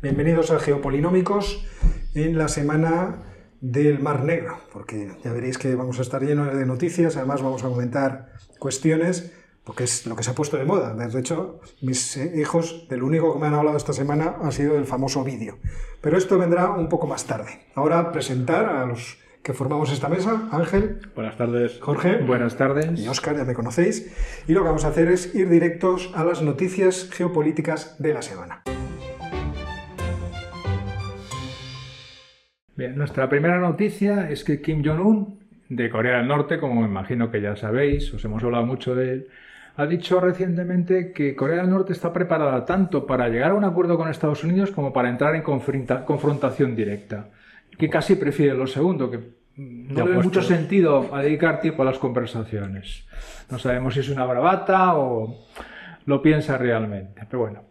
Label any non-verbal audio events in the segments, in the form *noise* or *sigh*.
Bienvenidos a Geopolinómicos en la semana del Mar Negro, porque ya veréis que vamos a estar llenos de noticias, además vamos a comentar cuestiones, porque es lo que se ha puesto de moda. De hecho, mis hijos, del único que me han hablado esta semana ha sido el famoso vídeo. Pero esto vendrá un poco más tarde. Ahora presentar a los que formamos esta mesa. Ángel. Buenas tardes. Jorge. Buenas tardes. Y Óscar, ya me conocéis. Y lo que vamos a hacer es ir directos a las noticias geopolíticas de la semana. Bien, nuestra primera noticia es que Kim Jong-un, de Corea del Norte, como me imagino que ya sabéis, os hemos hablado mucho de él, ha dicho recientemente que Corea del Norte está preparada tanto para llegar a un acuerdo con Estados Unidos como para entrar en confrontación directa. Que casi prefiere lo segundo, que no le mucho sentido a dedicar tiempo a las conversaciones. No sabemos si es una bravata o lo piensa realmente. Pero bueno.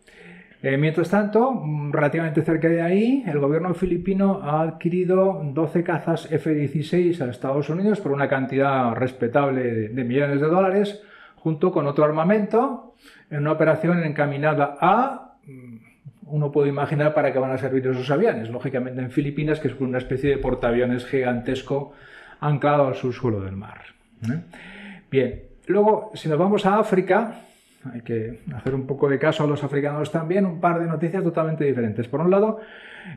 Eh, mientras tanto, relativamente cerca de ahí, el gobierno filipino ha adquirido 12 cazas F-16 a Estados Unidos por una cantidad respetable de millones de dólares, junto con otro armamento, en una operación encaminada a uno puede imaginar para qué van a servir esos aviones. Lógicamente en Filipinas, que es una especie de portaaviones gigantesco anclado al subsuelo del mar. ¿eh? Bien, luego si nos vamos a África, hay que hacer un poco de caso a los africanos también, un par de noticias totalmente diferentes. Por un lado,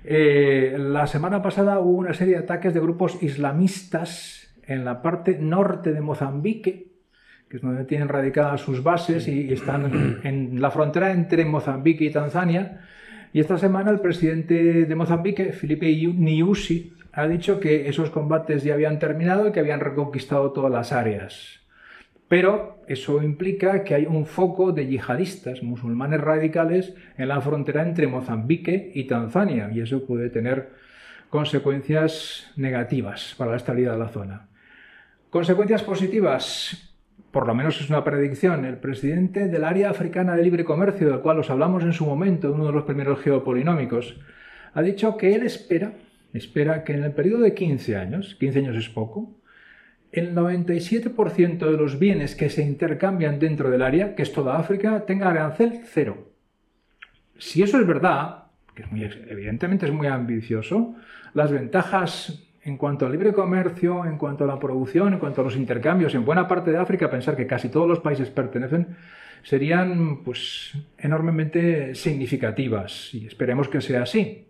eh, la semana pasada hubo una serie de ataques de grupos islamistas en la parte norte de Mozambique, que es donde tienen radicadas sus bases y están en la frontera entre Mozambique y Tanzania. Y esta semana el presidente de Mozambique, Felipe Nyusi, ha dicho que esos combates ya habían terminado y que habían reconquistado todas las áreas. Pero eso implica que hay un foco de yihadistas musulmanes radicales en la frontera entre Mozambique y Tanzania y eso puede tener consecuencias negativas para la estabilidad de la zona. Consecuencias positivas, por lo menos es una predicción, el presidente del área africana de libre comercio, del cual os hablamos en su momento, uno de los primeros geopolinómicos, ha dicho que él espera, espera que en el periodo de 15 años, 15 años es poco, el 97% de los bienes que se intercambian dentro del área, que es toda África, tenga arancel cero. Si eso es verdad, que es muy, evidentemente es muy ambicioso, las ventajas en cuanto al libre comercio, en cuanto a la producción, en cuanto a los intercambios, en buena parte de África, pensar que casi todos los países pertenecen, serían pues enormemente significativas y esperemos que sea así.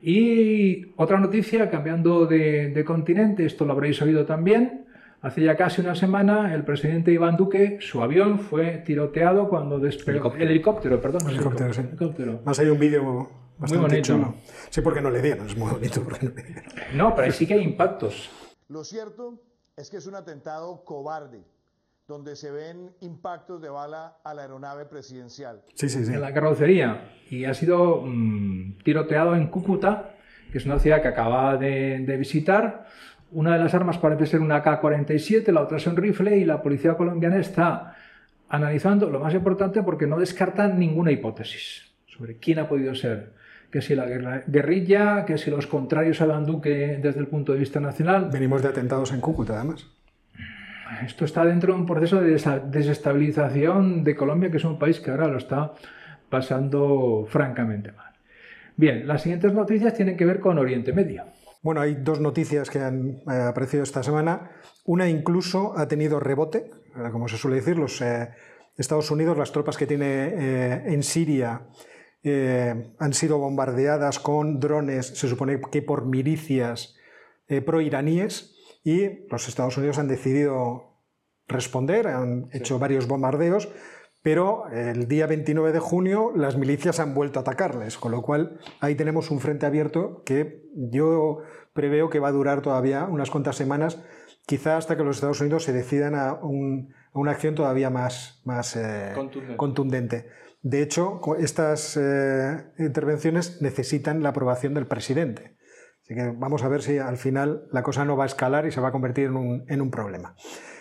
Y otra noticia, cambiando de, continente, esto lo habréis oído también, hace ya casi una semana el presidente Iván Duque, su avión fue tiroteado cuando despegó... El helicóptero, perdón. El helicóptero, sí. Más hay un vídeo muy bonito. Sí, porque no le dieron, es muy bonito porque no le dieron. No, pero sí que hay impactos. Lo cierto es que es un atentado cobarde, donde se ven impactos de bala a la aeronave presidencial. Sí, sí, sí. En la carrocería. Y ha sido mm, tiroteado en Cúcuta, que es una ciudad que acaba de, de visitar. Una de las armas parece ser una K-47, la otra es un rifle y la policía colombiana está analizando, lo más importante, porque no descartan ninguna hipótesis sobre quién ha podido ser que si la guerrilla, que si los contrarios a Duque desde el punto de vista nacional. Venimos de atentados en Cúcuta, además. Esto está dentro de un proceso de desestabilización de Colombia, que es un país que ahora lo está pasando francamente mal. Bien, las siguientes noticias tienen que ver con Oriente Medio. Bueno, hay dos noticias que han eh, aparecido esta semana. Una incluso ha tenido rebote, eh, como se suele decir, los eh, Estados Unidos, las tropas que tiene en Siria han sido bombardeadas con drones, se supone que por milicias pro-iraníes, y los Estados Unidos han decidido responder, han hecho varios bombardeos, pero el día 29 de junio las milicias han vuelto a atacarles, con lo cual ahí tenemos un frente abierto que yo preveo que va a durar todavía unas cuantas semanas, quizá hasta que los Estados Unidos se decidan a, una acción todavía más, más eh, contundente. De hecho, estas eh, intervenciones necesitan la aprobación del presidente. Así que vamos a ver si al final la cosa no va a escalar y se va a convertir en un, problema.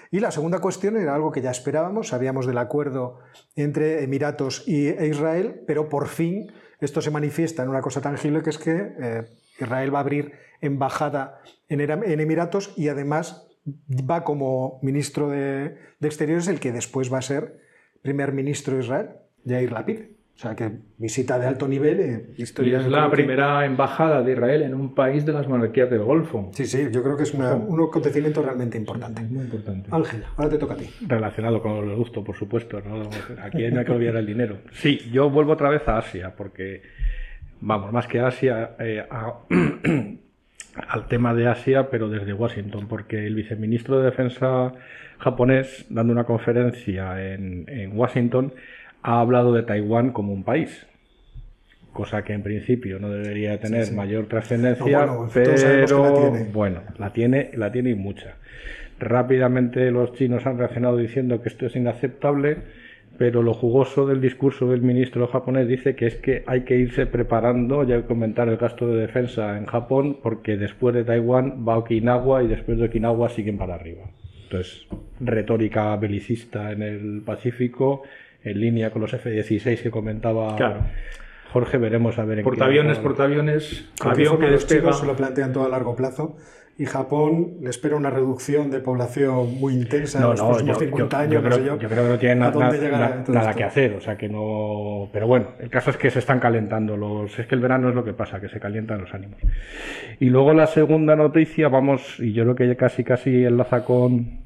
Y la segunda cuestión era algo que ya esperábamos, sabíamos del acuerdo entre Emiratos e Israel, pero por fin esto se manifiesta en una cosa tangible que es que eh, Israel va a abrir embajada en, Emiratos y además va como ministro de, de Exteriores el que después va a ser primer ministro de Israel. Jair Lapid. O sea, que visita de alto nivel. Eh, y es la primera embajada de Israel en un país de las monarquías del Golfo. Sí, sí, yo creo que es un acontecimiento realmente importante. Muy importante. Ángel, ahora te toca a ti. Relacionado con el gusto, por supuesto. Aquí no hay que olvidar el dinero. Sí, yo vuelvo otra vez a Asia, porque, vamos, más que Asia, eh, *clears throat* al tema de Asia, pero desde Washington, porque el viceministro de Defensa japonés, dando una conferencia en, en Washington, ha hablado de Taiwán como un país, cosa que en principio no debería tener mayor trascendencia, pero bueno, la tiene, la tiene y mucha. Rápidamente los chinos han reaccionado diciendo que esto es inaceptable, pero lo jugoso del discurso del ministro japonés dice que es que hay que irse preparando ya comentar el gasto de defensa en Japón porque después de Taiwán va Okinawa y después de Okinawa siguen para arriba. Entonces, retórica belicista en el Pacífico en línea con los F-16 que comentaba Jorge, veremos a ver en Portaaviones, portaaviones, avión que despega. Se lo plantean todo a largo plazo y Japón le espera una reducción de población muy intensa en los próximos 50 años. Yo creo, que no tienen nada que hacer, o sea que no. Pero bueno, el caso es que se están calentando los. Es que el verano es lo que pasa, que se calientan los ánimos. Y luego la segunda noticia, vamos, y yo creo que casi casi enlaza con,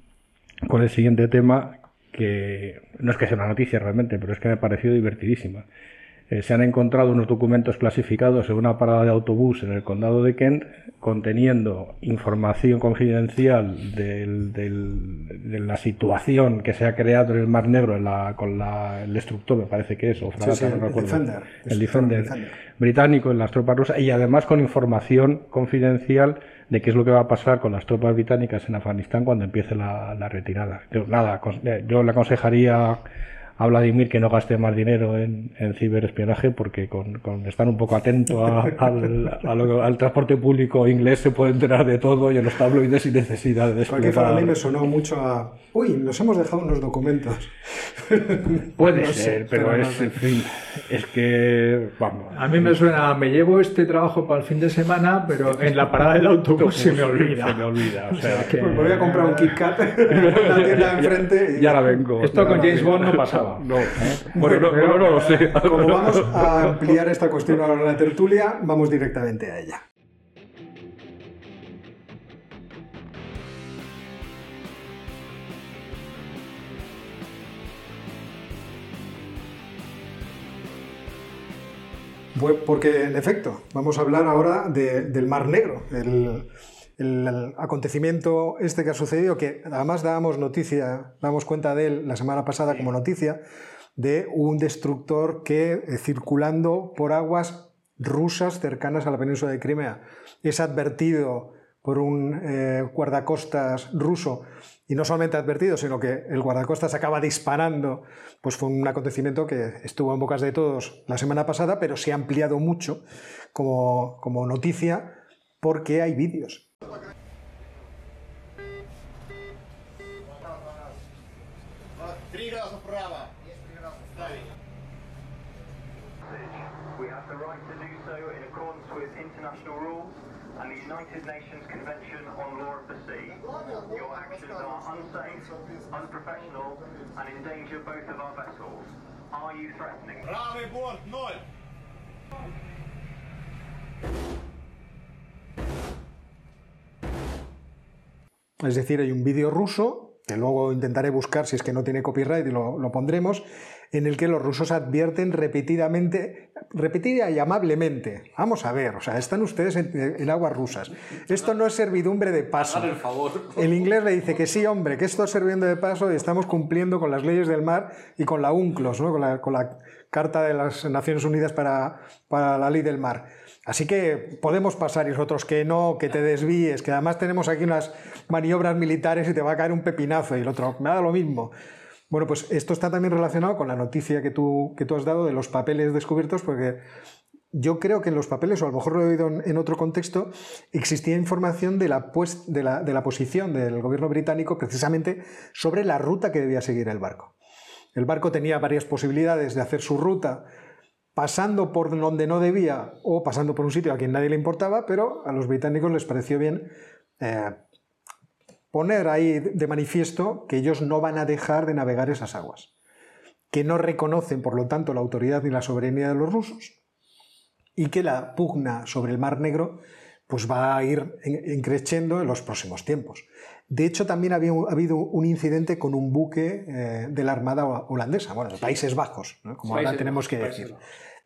con el siguiente tema, que no es que sea una noticia realmente, pero es que me ha parecido divertidísima. Eh, se han encontrado unos documentos clasificados en una parada de autobús en el condado de Kent conteniendo información confidencial de la situación que se ha creado en el Mar Negro con el destructor, me parece que es, o el Defender, británico en las tropas rusas, y además con información confidencial de qué es lo que va a pasar con las tropas británicas en Afganistán cuando empiece la, retirada. Yo, nada, eh, yo le aconsejaría a Vladimir que no gaste más dinero en, ciberespionaje porque con, estar un poco atento *laughs* al, transporte público inglés se puede enterar de todo y en los tabloides sin necesidad de Porque a mí me sonó mucho a... Uy, nos hemos dejado unos documentos. *laughs* Puede ser, pero es, en fin, es que... Vamos. A mí me suena, me llevo este trabajo para el fin de semana, pero en la parada del autobús se me *laughs* olvida. Se me olvida, o sea que... Pues voy a comprar un Kit Kat en la tienda enfrente y... Ya la vengo. Esto con James Bond no pasaba. No. Bueno, no, no, lo sé. Como vamos a ampliar esta cuestión a la tertulia, vamos directamente a ella. Porque, en efecto, vamos a hablar ahora del Mar Negro, el, el acontecimiento este que ha sucedido, que además dábamos noticia, damos cuenta de él la semana pasada como noticia, de un destructor que eh, circulando por aguas rusas cercanas a la península de Crimea. Es advertido por un eh, guardacostas ruso y no solamente advertido, sino que el guardacostas acaba disparando, pues fue un acontecimiento que estuvo en bocas de todos la semana pasada, pero se ha ampliado mucho como, como noticia porque hay vídeos. We have the right to do so in accordance with international rules and the United Nations Convention on Law of the Sea. Your actions are unsafe, unprofessional, and endanger both of our vessels. Are you threatening? Правый борт, ноль! Es decir, hay un vídeo ruso, que luego intentaré buscar si es que no tiene copyright y lo, lo pondremos, en el que los rusos advierten repetidamente, repetida y amablemente, vamos a ver, o sea, están ustedes en, aguas rusas. Esto no es servidumbre de paso. El, favor. el inglés le dice que sí, hombre, que esto es sirviendo de paso y estamos cumpliendo con las leyes del mar y con la UNCLOS, ¿no? con, la, con la Carta de las Naciones Unidas para, para la Ley del Mar. Así que podemos pasar y nosotros que no, que te desvíes, que además tenemos aquí unas maniobras militares y te va a caer un pepinazo y el otro, me da lo mismo. Bueno, pues esto está también relacionado con la noticia que tú, que tú has dado de los papeles descubiertos, porque yo creo que en los papeles, o a lo mejor lo he oído en, otro contexto, existía información de la, de, la, de la posición del gobierno británico precisamente sobre la ruta que debía seguir el barco. El barco tenía varias posibilidades de hacer su ruta pasando por donde no debía o pasando por un sitio a quien nadie le importaba, pero a los británicos les pareció bien eh, poner ahí de manifiesto que ellos no van a dejar de navegar esas aguas. que no reconocen, por lo tanto, la autoridad ni la soberanía de los rusos, y que la pugna sobre el Mar Negro pues va a ir creciendo en los próximos tiempos. De hecho, también había habido un incidente con un buque eh, de la Armada holandesa, bueno, de Países Bajos, como ahora tenemos que decir.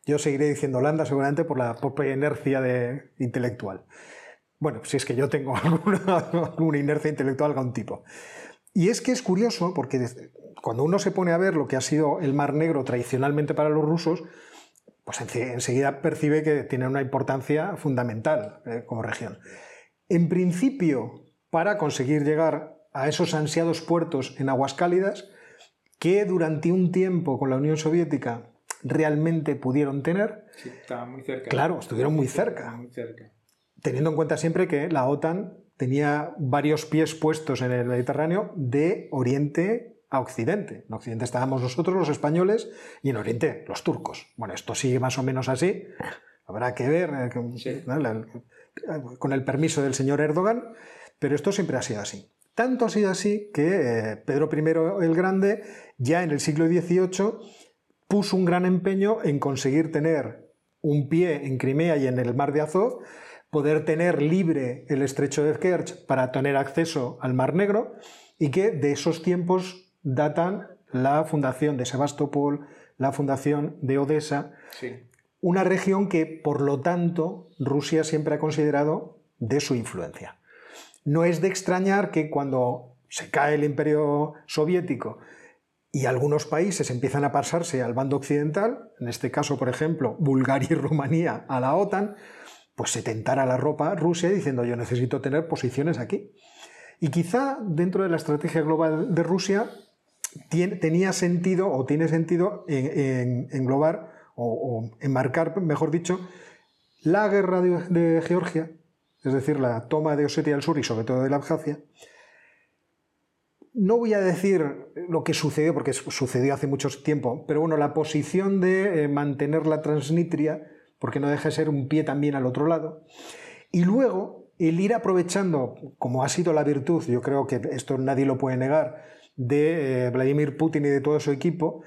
Yo seguiré diciendo Holanda seguramente por la propia inercia de, intelectual. Bueno, si es que yo tengo *laughs* alguna, inercia intelectual de algún tipo. Y es que es curioso porque cuando uno se pone a ver lo que ha sido el Mar Negro tradicionalmente para los rusos, pues enseguida percibe que tiene una importancia fundamental eh, como región. En principio, para conseguir llegar a esos ansiados puertos en aguas cálidas que durante un tiempo con la Unión Soviética realmente pudieron tener. Sí, estaban muy cerca. Claro, estuvieron muy cerca. Teniendo en cuenta siempre que la OTAN tenía varios pies puestos en el Mediterráneo de oriente a occidente. En occidente estábamos nosotros, los españoles, y en oriente los turcos. Bueno, esto sigue más o menos así. Habrá que ver eh, con el permiso del señor Erdogan, pero esto siempre ha sido así. Tanto ha sido así que eh, Pedro I el Grande, ya en el siglo XVIII, puso un gran empeño en conseguir tener un pie en Crimea y en el mar de Azov, poder tener libre el estrecho de Kerch para tener acceso al Mar Negro y que de esos tiempos datan la fundación de Sebastopol, la fundación de Odessa, una región que por lo tanto Rusia siempre ha considerado de su influencia. No es de extrañar que cuando se cae el imperio soviético y algunos países empiezan a pasarse al bando occidental, en este caso, por ejemplo, Bulgaria y Rumanía a la OTAN, pues se tentara la ropa Rusia diciendo yo necesito tener posiciones aquí. Y quizá dentro de la estrategia global de Rusia tenía sentido o tiene sentido englobar o, enmarcar, mejor dicho, la guerra de Georgia, es decir, la toma de Osetia del Sur y sobre todo de la Abjasia, no voy a decir lo que sucedió, porque sucedió hace mucho tiempo, pero bueno, la posición de eh, mantener la Transnistria, porque no deja de ser un pie también al otro lado, y luego el ir aprovechando, como ha sido la virtud, yo creo que esto nadie lo puede negar, de eh, Vladimir Putin y de todo su equipo,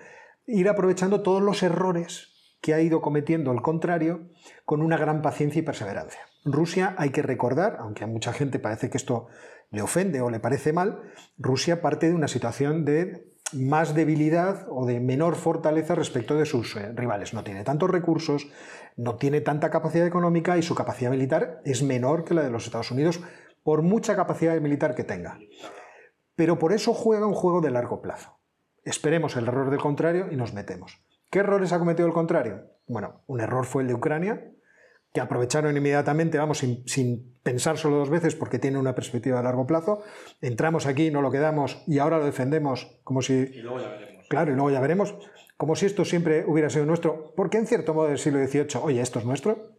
ir aprovechando todos los errores que ha ido cometiendo el contrario con una gran paciencia y perseverancia. Rusia, hay que recordar, aunque a mucha gente parece que esto le ofende o le parece mal, Rusia parte de una situación de más debilidad o de menor fortaleza respecto de sus eh, rivales. No tiene tantos recursos, no tiene tanta capacidad económica y su capacidad militar es menor que la de los Estados Unidos, por mucha capacidad militar que tenga. Pero por eso juega un juego de largo plazo. Esperemos el error del contrario y nos metemos. ¿Qué errores ha cometido el contrario? Bueno, un error fue el de Ucrania, que aprovecharon inmediatamente, vamos, sin, pensar solo dos veces porque tiene una perspectiva a largo plazo. Entramos aquí, no lo quedamos y ahora lo defendemos como si... Y luego ya veremos. Claro, y luego ya veremos. Como si esto siempre hubiera sido nuestro, porque en cierto modo del siglo XVIII, oye, esto es nuestro.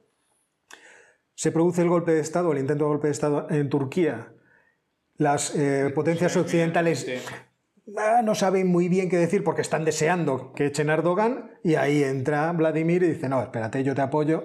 Se produce el golpe de Estado, el intento de golpe de Estado en Turquía. Las eh, potencias occidentales ah, no saben muy bien qué decir porque están deseando que echen a Erdogan y ahí entra Vladimir y dice, no, espérate, yo te apoyo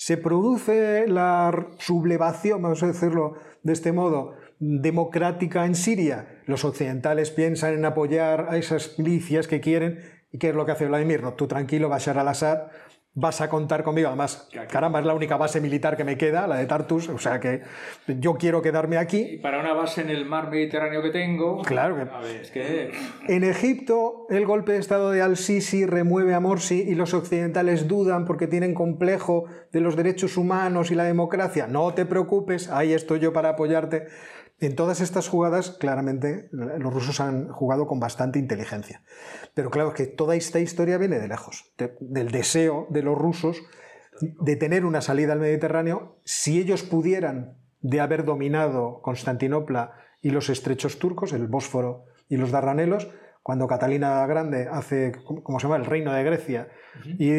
se produce la sublevación, vamos a decirlo de este modo, democrática en Siria. Los occidentales piensan en apoyar a esas milicias que quieren. ¿Y qué es lo que hace Vladimir? No, tú tranquilo, Bashar al-Assad vas a contar conmigo. Además, caramba, es la única base militar que me queda, la de Tartus, o sea que yo quiero quedarme aquí. Y para una base en el mar Mediterráneo que tengo. Claro que. En Egipto, el golpe de estado de Al-Sisi remueve a Morsi y los occidentales dudan porque tienen complejo de los derechos humanos y la democracia. No te preocupes, ahí estoy yo para apoyarte. En todas estas jugadas, claramente, los rusos han jugado con bastante inteligencia. Pero claro que toda esta historia viene de lejos, del deseo de los rusos de tener una salida al Mediterráneo. Si ellos pudieran de haber dominado Constantinopla y los estrechos turcos, el Bósforo y los Darranelos, cuando Catalina Grande hace, ¿cómo se llama?, el reino de Grecia, y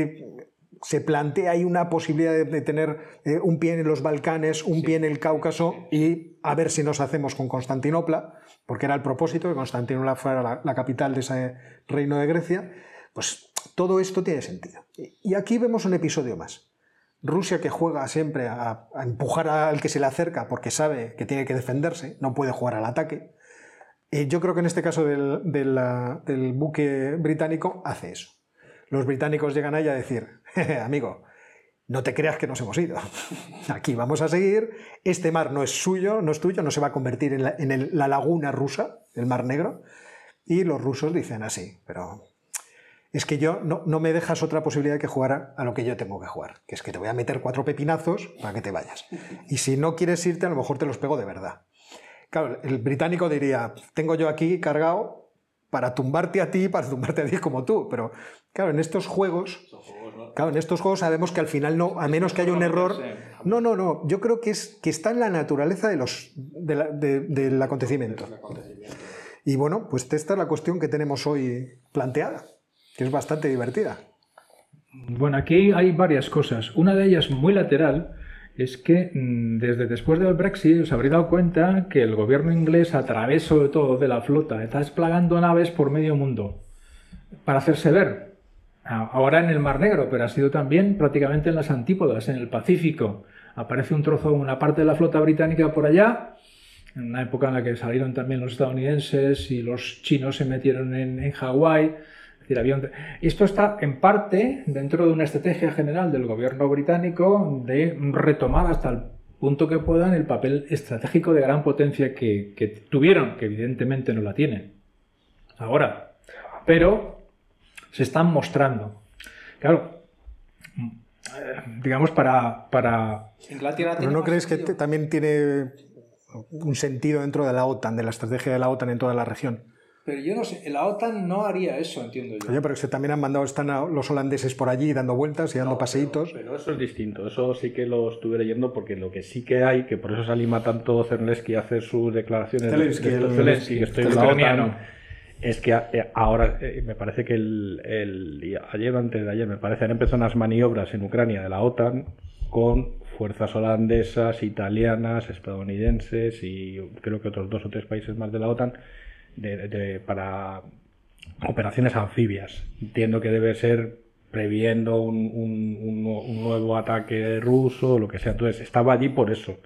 se plantea ahí una posibilidad de, tener eh, un pie en los Balcanes, un pie en el Cáucaso y a ver si nos hacemos con Constantinopla, porque era el propósito que Constantinopla fuera la, capital de ese reino de Grecia, pues todo esto tiene sentido. Y aquí vemos un episodio más. Rusia que juega siempre a, empujar al que se le acerca porque sabe que tiene que defenderse, no puede jugar al ataque. Eh, yo creo que en este caso del, del buque británico hace eso. Los británicos llegan ahí a decir, *laughs* amigo, no te creas que nos hemos ido. *laughs* Aquí vamos a seguir. Este mar no es suyo, no es tuyo, no se va a convertir en la, laguna rusa, el Mar Negro. Y los rusos dicen así, pero es que yo no, no, me dejas otra posibilidad que jugar a lo que yo tengo que jugar, que es que te voy a meter cuatro pepinazos para que te vayas. Y si no quieres irte, a lo mejor te los pego de verdad. Claro, el británico diría, tengo yo aquí cargado para tumbarte a ti, para tumbarte a ti como tú, pero claro, en estos juegos Claro, en estos juegos sabemos que al final no, a menos que haya un error. No, no, no. Yo creo que es que está en la naturaleza de los, del acontecimiento. Y bueno, pues esta es la cuestión que tenemos hoy planteada, que es bastante divertida. Bueno, aquí hay varias cosas. Una de ellas muy lateral es que mm, desde después del Brexit os habréis dado cuenta que el gobierno inglés, a través sobre todo de la flota, está desplegando naves por medio mundo para hacerse ver ahora en el Mar Negro, pero ha sido también prácticamente en las antípodas, en el Pacífico. Aparece un trozo, una parte de la flota británica por allá, en una época en la que salieron también los estadounidenses y los chinos se metieron en, Hawái. Esto está en parte dentro de una estrategia general del gobierno británico de retomar hasta el punto que puedan el papel estratégico de gran potencia que tuvieron, que evidentemente no la tienen ahora. Pero se están mostrando. Claro, digamos, para... para... ¿Pero no crees que también tiene un sentido dentro de la OTAN, de la estrategia de la OTAN en toda la región? Pero yo no sé, la OTAN no haría eso, entiendo yo. Oye, pero que también han mandado, están los holandeses por allí dando vueltas y dando paseitos. Pero, eso es distinto, eso sí que lo estuve leyendo porque lo que sí que hay, que por eso se anima tanto Cerneski a hacer sus declaraciones Zelensky, de, Zelensky, estoy en la OTAN, es que eh, ahora eh, me parece que el, ayer o antes de ayer me parece han empezado unas maniobras en Ucrania de la OTAN con fuerzas holandesas, italianas, estadounidenses y creo que otros dos o tres países más de la OTAN para operaciones anfibias. Entiendo que debe ser previendo un, un nuevo ataque ruso o lo que sea. Entonces estaba allí por eso.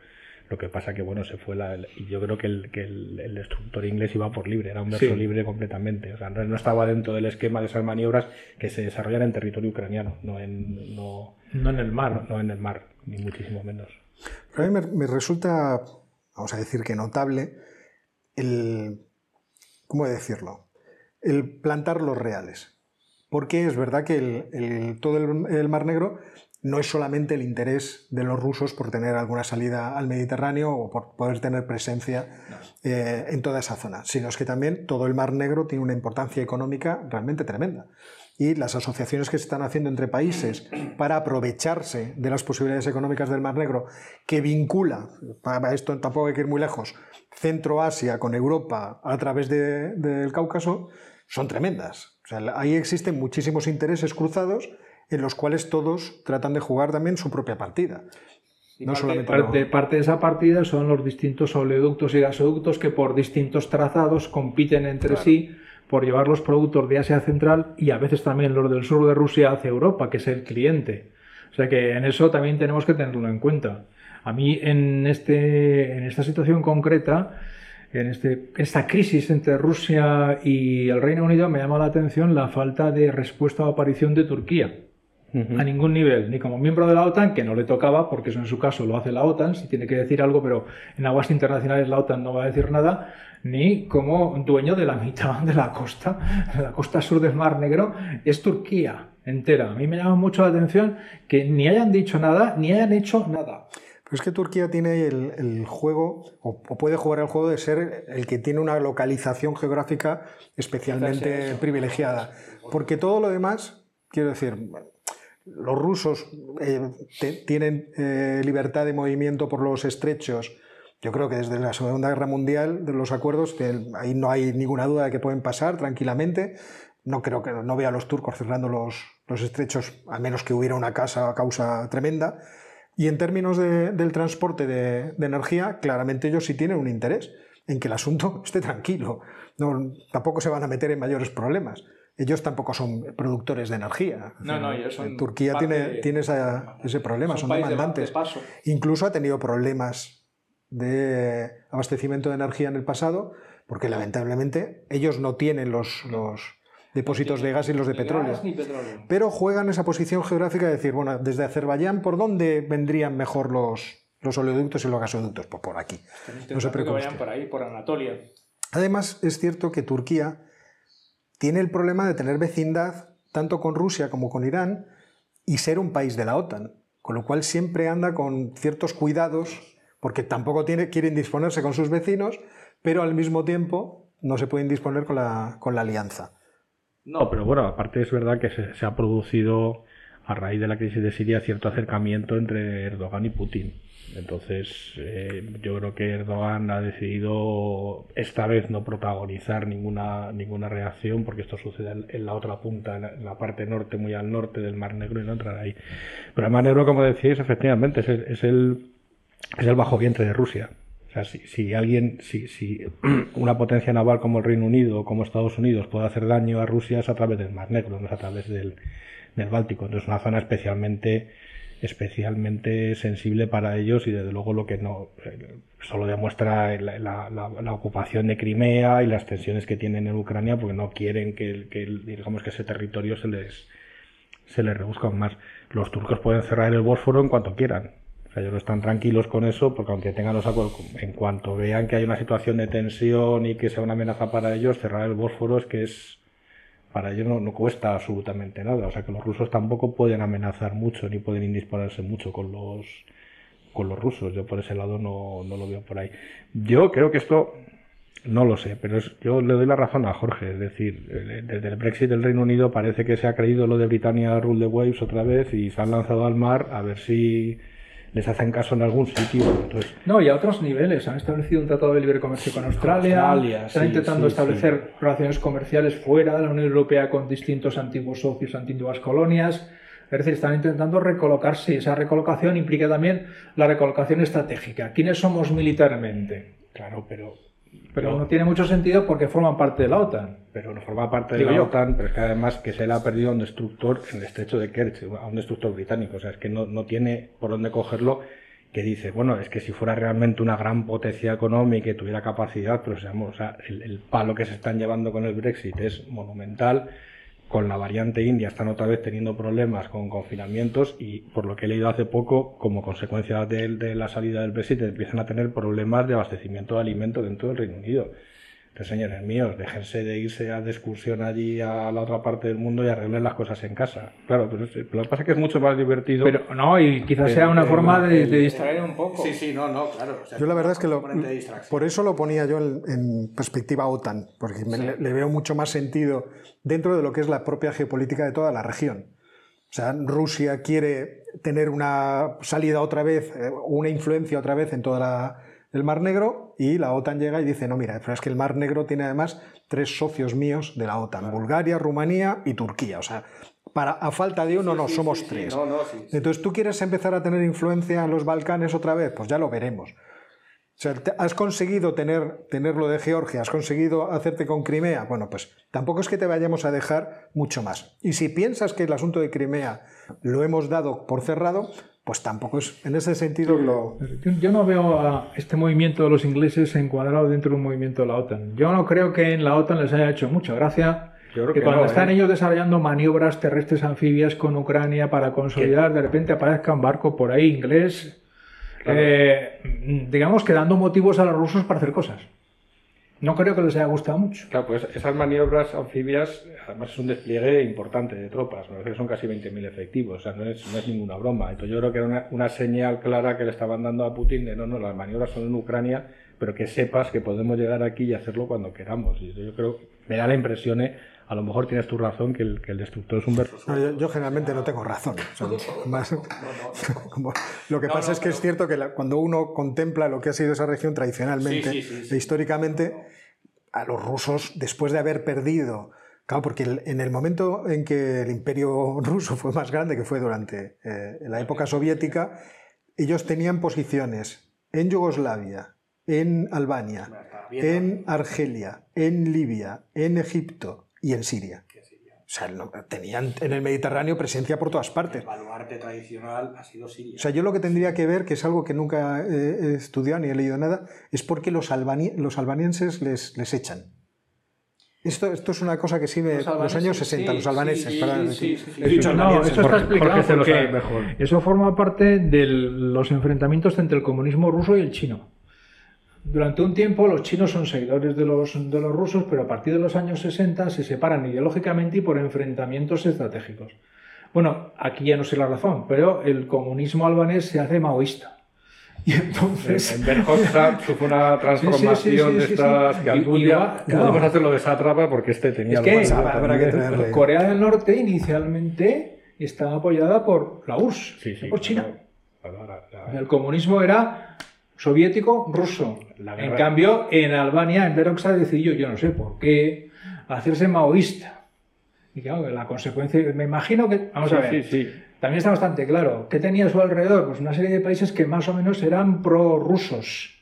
Lo que pasa que, bueno, se fue la... Y yo creo que el, que el, destructor inglés iba por libre, era un verso libre completamente. O sea, no, estaba dentro del esquema de esas maniobras que se desarrollan en territorio ucraniano, no en, no, en el mar. No, en el mar, ni muchísimo menos. a mí me, resulta, vamos a decir que notable, el... ¿Cómo decirlo? El plantar los reales. Porque es verdad que el, todo el Mar Negro no es solamente el interés de los rusos por tener alguna salida al Mediterráneo o por poder tener presencia eh, en toda esa zona, sino es que también todo el Mar Negro tiene una importancia económica realmente tremenda. Y las asociaciones que se están haciendo entre países para aprovecharse de las posibilidades económicas del Mar Negro, que vincula, para esto tampoco hay que ir muy lejos, Centro Asia con Europa a través del Cáucaso, son tremendas. ahí existen muchísimos intereses cruzados en los cuales todos tratan de jugar también su propia partida. no parte, solamente parte, de esa partida son los distintos oleoductos y gasoductos que por distintos trazados compiten entre sí por llevar los productos de Asia Central y a veces también los del sur de Rusia hacia Europa, que es el cliente. O sea que en eso también tenemos que tenerlo en cuenta. A mí en, este, en esta situación concreta, en este, esta crisis entre Rusia y el Reino Unido, me llama la atención la falta de respuesta o aparición de Turquía a ningún nivel, ni como miembro de la OTAN, que no le tocaba, porque eso en su caso lo hace la OTAN, si tiene que decir algo, pero en aguas internacionales la OTAN no va a decir nada, ni como dueño de la mitad de la costa, de la costa sur del Mar Negro, es Turquía entera. A mí me llama mucho la atención que ni hayan dicho nada, ni hayan hecho nada. Pero es que Turquía tiene el, juego, o, puede jugar el juego de ser el que tiene una localización geográfica especialmente privilegiada. Porque todo lo demás, quiero decir, los rusos eh, tienen eh, libertad de movimiento por los estrechos. Yo creo que desde la Segunda Guerra Mundial, de los acuerdos, ahí no hay ninguna duda de que pueden pasar tranquilamente. No creo que no vea a los turcos cerrando los, estrechos, a menos que hubiera una casa, causa tremenda. Y en términos del transporte de, energía, claramente ellos sí tienen un interés en que el asunto *laughs* esté tranquilo. No, tampoco se van a meter en mayores problemas ellos tampoco son productores de energía. No, no, ellos son Turquía tiene, tiene ese problema, son, demandantes. Incluso ha tenido problemas de abastecimiento de energía en el pasado, porque lamentablemente ellos no tienen los, los depósitos de gas y los de petróleo. Pero juegan esa posición geográfica de decir, bueno, desde Azerbaiyán, ¿por dónde vendrían mejor los, los oleoductos y los gasoductos? Pues por aquí. No se preocupen. por ahí, por Anatolia. Además, es cierto que Turquía tiene el problema de tener vecindad tanto con Rusia como con Irán y ser un país de la OTAN, con lo cual siempre anda con ciertos cuidados, porque tampoco tiene, quieren disponerse con sus vecinos, pero al mismo tiempo no se pueden disponer con la, con la alianza. No, pero bueno, aparte es verdad que se, ha producido a raíz de la crisis de Siria cierto acercamiento entre Erdogan y Putin. Entonces, eh, yo creo que Erdogan ha decidido esta vez no protagonizar ninguna, ninguna reacción, porque esto sucede en la otra punta, en la, parte norte, muy al norte del Mar Negro, y no entrar ahí. Pero el Mar Negro, como decís, efectivamente, es el, es el, es el bajo vientre de Rusia. O sea, si, si alguien, si, si *clears throat* una potencia naval como el Reino Unido o como Estados Unidos puede hacer daño a Rusia es a través del Mar Negro, no es a través del, del Báltico. Entonces, es una zona especialmente especialmente sensible para ellos y desde luego lo que no eh, solo demuestra la, ocupación de Crimea y las tensiones que tienen en Ucrania porque no quieren que, digamos que ese territorio se les se les rebusca más. Los turcos pueden cerrar el Bósforo en cuanto quieran. O sea, ellos no están tranquilos con eso porque aunque tengan los acuerdos en cuanto vean que hay una situación de tensión y que sea una amenaza para ellos cerrar el Bósforo es que es para ellos no, cuesta absolutamente nada. O sea que los rusos tampoco pueden amenazar mucho ni pueden indisponerse mucho con los con los rusos. Yo por ese lado no, lo veo por ahí. Yo creo que esto no lo sé, pero yo le doy la razón a Jorge. Es decir, desde el Brexit del Reino Unido parece que se ha creído lo de Britannia Rule the Waves otra vez y se han lanzado al mar a ver si les hacen caso en algún sitio. No, y a otros niveles. Han establecido un tratado de libre comercio con Australia, están intentando establecer relaciones comerciales fuera de la Unión Europea con distintos antiguos socios, antiguas colonias. Es decir, están intentando recolocarse y esa recolocación implica también la recolocación estratégica. ¿Quiénes somos militarmente? Claro, pero pero no, tiene mucho sentido porque forman parte de la OTAN. Pero no forma parte de la OTAN, pero es que además que se le ha perdido a un destructor en el estrecho de Kerch, a un destructor británico. O sea, es que no, no tiene por dónde cogerlo que dice, bueno, es que si fuera realmente una gran potencia económica y tuviera capacidad, pero o sea, el, el palo que se están llevando con el Brexit es monumental con la variante india están otra vez teniendo problemas con confinamientos y por lo que he leído hace poco, como consecuencia de, la salida del Brexit, empiezan a tener problemas de abastecimiento de alimentos dentro del Reino Unido. Señores míos, déjense de irse a de excursión allí a la otra parte del mundo y arreglen las cosas en casa. Claro, pero, lo que pasa es que es mucho más divertido. Pero no, y quizás sea una forma de, distraer un poco. Sí, sí, no, no, claro. yo la verdad es que por eso lo ponía yo en, perspectiva OTAN, porque le, veo mucho más sentido dentro de lo que es la propia geopolítica de toda la región. O sea, Rusia quiere tener una salida otra vez, eh, una influencia otra vez en toda la el Mar Negro y la OTAN llega y dice, no, mira, pero es que el Mar Negro tiene además tres socios míos de la OTAN, Bulgaria, Rumanía y Turquía. O sea, para, a falta de uno no, somos tres. Entonces, ¿tú quieres empezar a tener influencia en los Balcanes otra vez? Pues ya lo veremos. O sea, has conseguido tener, tenerlo de Georgia, has conseguido hacerte con Crimea. Bueno, pues tampoco es que te vayamos a dejar mucho más. Y si piensas que el asunto de Crimea lo hemos dado por cerrado, pues tampoco es en ese sentido lo... Yo, no veo a este movimiento de los ingleses encuadrado dentro de un movimiento de la OTAN. Yo no creo que en la OTAN les haya hecho mucha gracia que, cuando están ¿eh? ellos desarrollando maniobras terrestres anfibias con Ucrania para consolidar, de repente aparezca un barco por ahí inglés, eh, digamos que dando motivos a los rusos para hacer cosas. No creo que les haya gustado mucho. Claro, pues esas maniobras anfibias, además es un despliegue importante de tropas, ¿no? son casi 20.000 efectivos, o sea, no es, no es, ninguna broma. Entonces yo creo que era una, una, señal clara que le estaban dando a Putin de no, no, las maniobras son en Ucrania, pero que sepas que podemos llegar aquí y hacerlo cuando queramos. Y yo creo, me da la impresión, ¿eh? A lo mejor tienes tu razón que el, que el destructor es un verso. yo, generalmente no tengo razón. *laughs* lo que pasa es que es cierto que cuando uno contempla lo que ha sido esa región tradicionalmente e históricamente, a los rusos, después de haber perdido, claro, porque en el momento en que el imperio ruso fue más grande, que fue durante eh, la época soviética, ellos tenían posiciones en Yugoslavia, en Albania, en Argelia, en Libia, en Egipto, y en Siria. O sea, tenían en el Mediterráneo presencia por todas partes. El baluarte tradicional ha sido Siria. O sea, yo lo que tendría que ver, que es algo que nunca he estudiado ni he leído nada, es por qué los, los albanienses les, les echan. Esto, esto es una cosa que sí me. Los, años 60, los albaneses. Sí, sí, no, eso está explicado porque, eso forma parte de los enfrentamientos entre el comunismo ruso y el chino. Durante un tiempo los chinos son seguidores de los, de los rusos, pero a partir de los años 60 se separan ideológicamente y por enfrentamientos estratégicos. Bueno, aquí ya no sé la razón, pero el comunismo albanés se hace maoísta. Y entonces. En Verhofstadt *laughs* fue una transformación de estas que algún día podemos hacerlo de sátrapa porque este tenía es que, habrá que traerle. Corea del Norte inicialmente estaba apoyada por la URSS, por China. El comunismo era soviético ruso. En cambio, en Albania, en Verhofstadt decidió, yo no sé por qué, hacerse maoísta. Y claro, la consecuencia, me imagino que, vamos a ver, también está bastante claro. ¿Qué tenía a su alrededor? Pues una serie de países que más o menos eran prorrusos.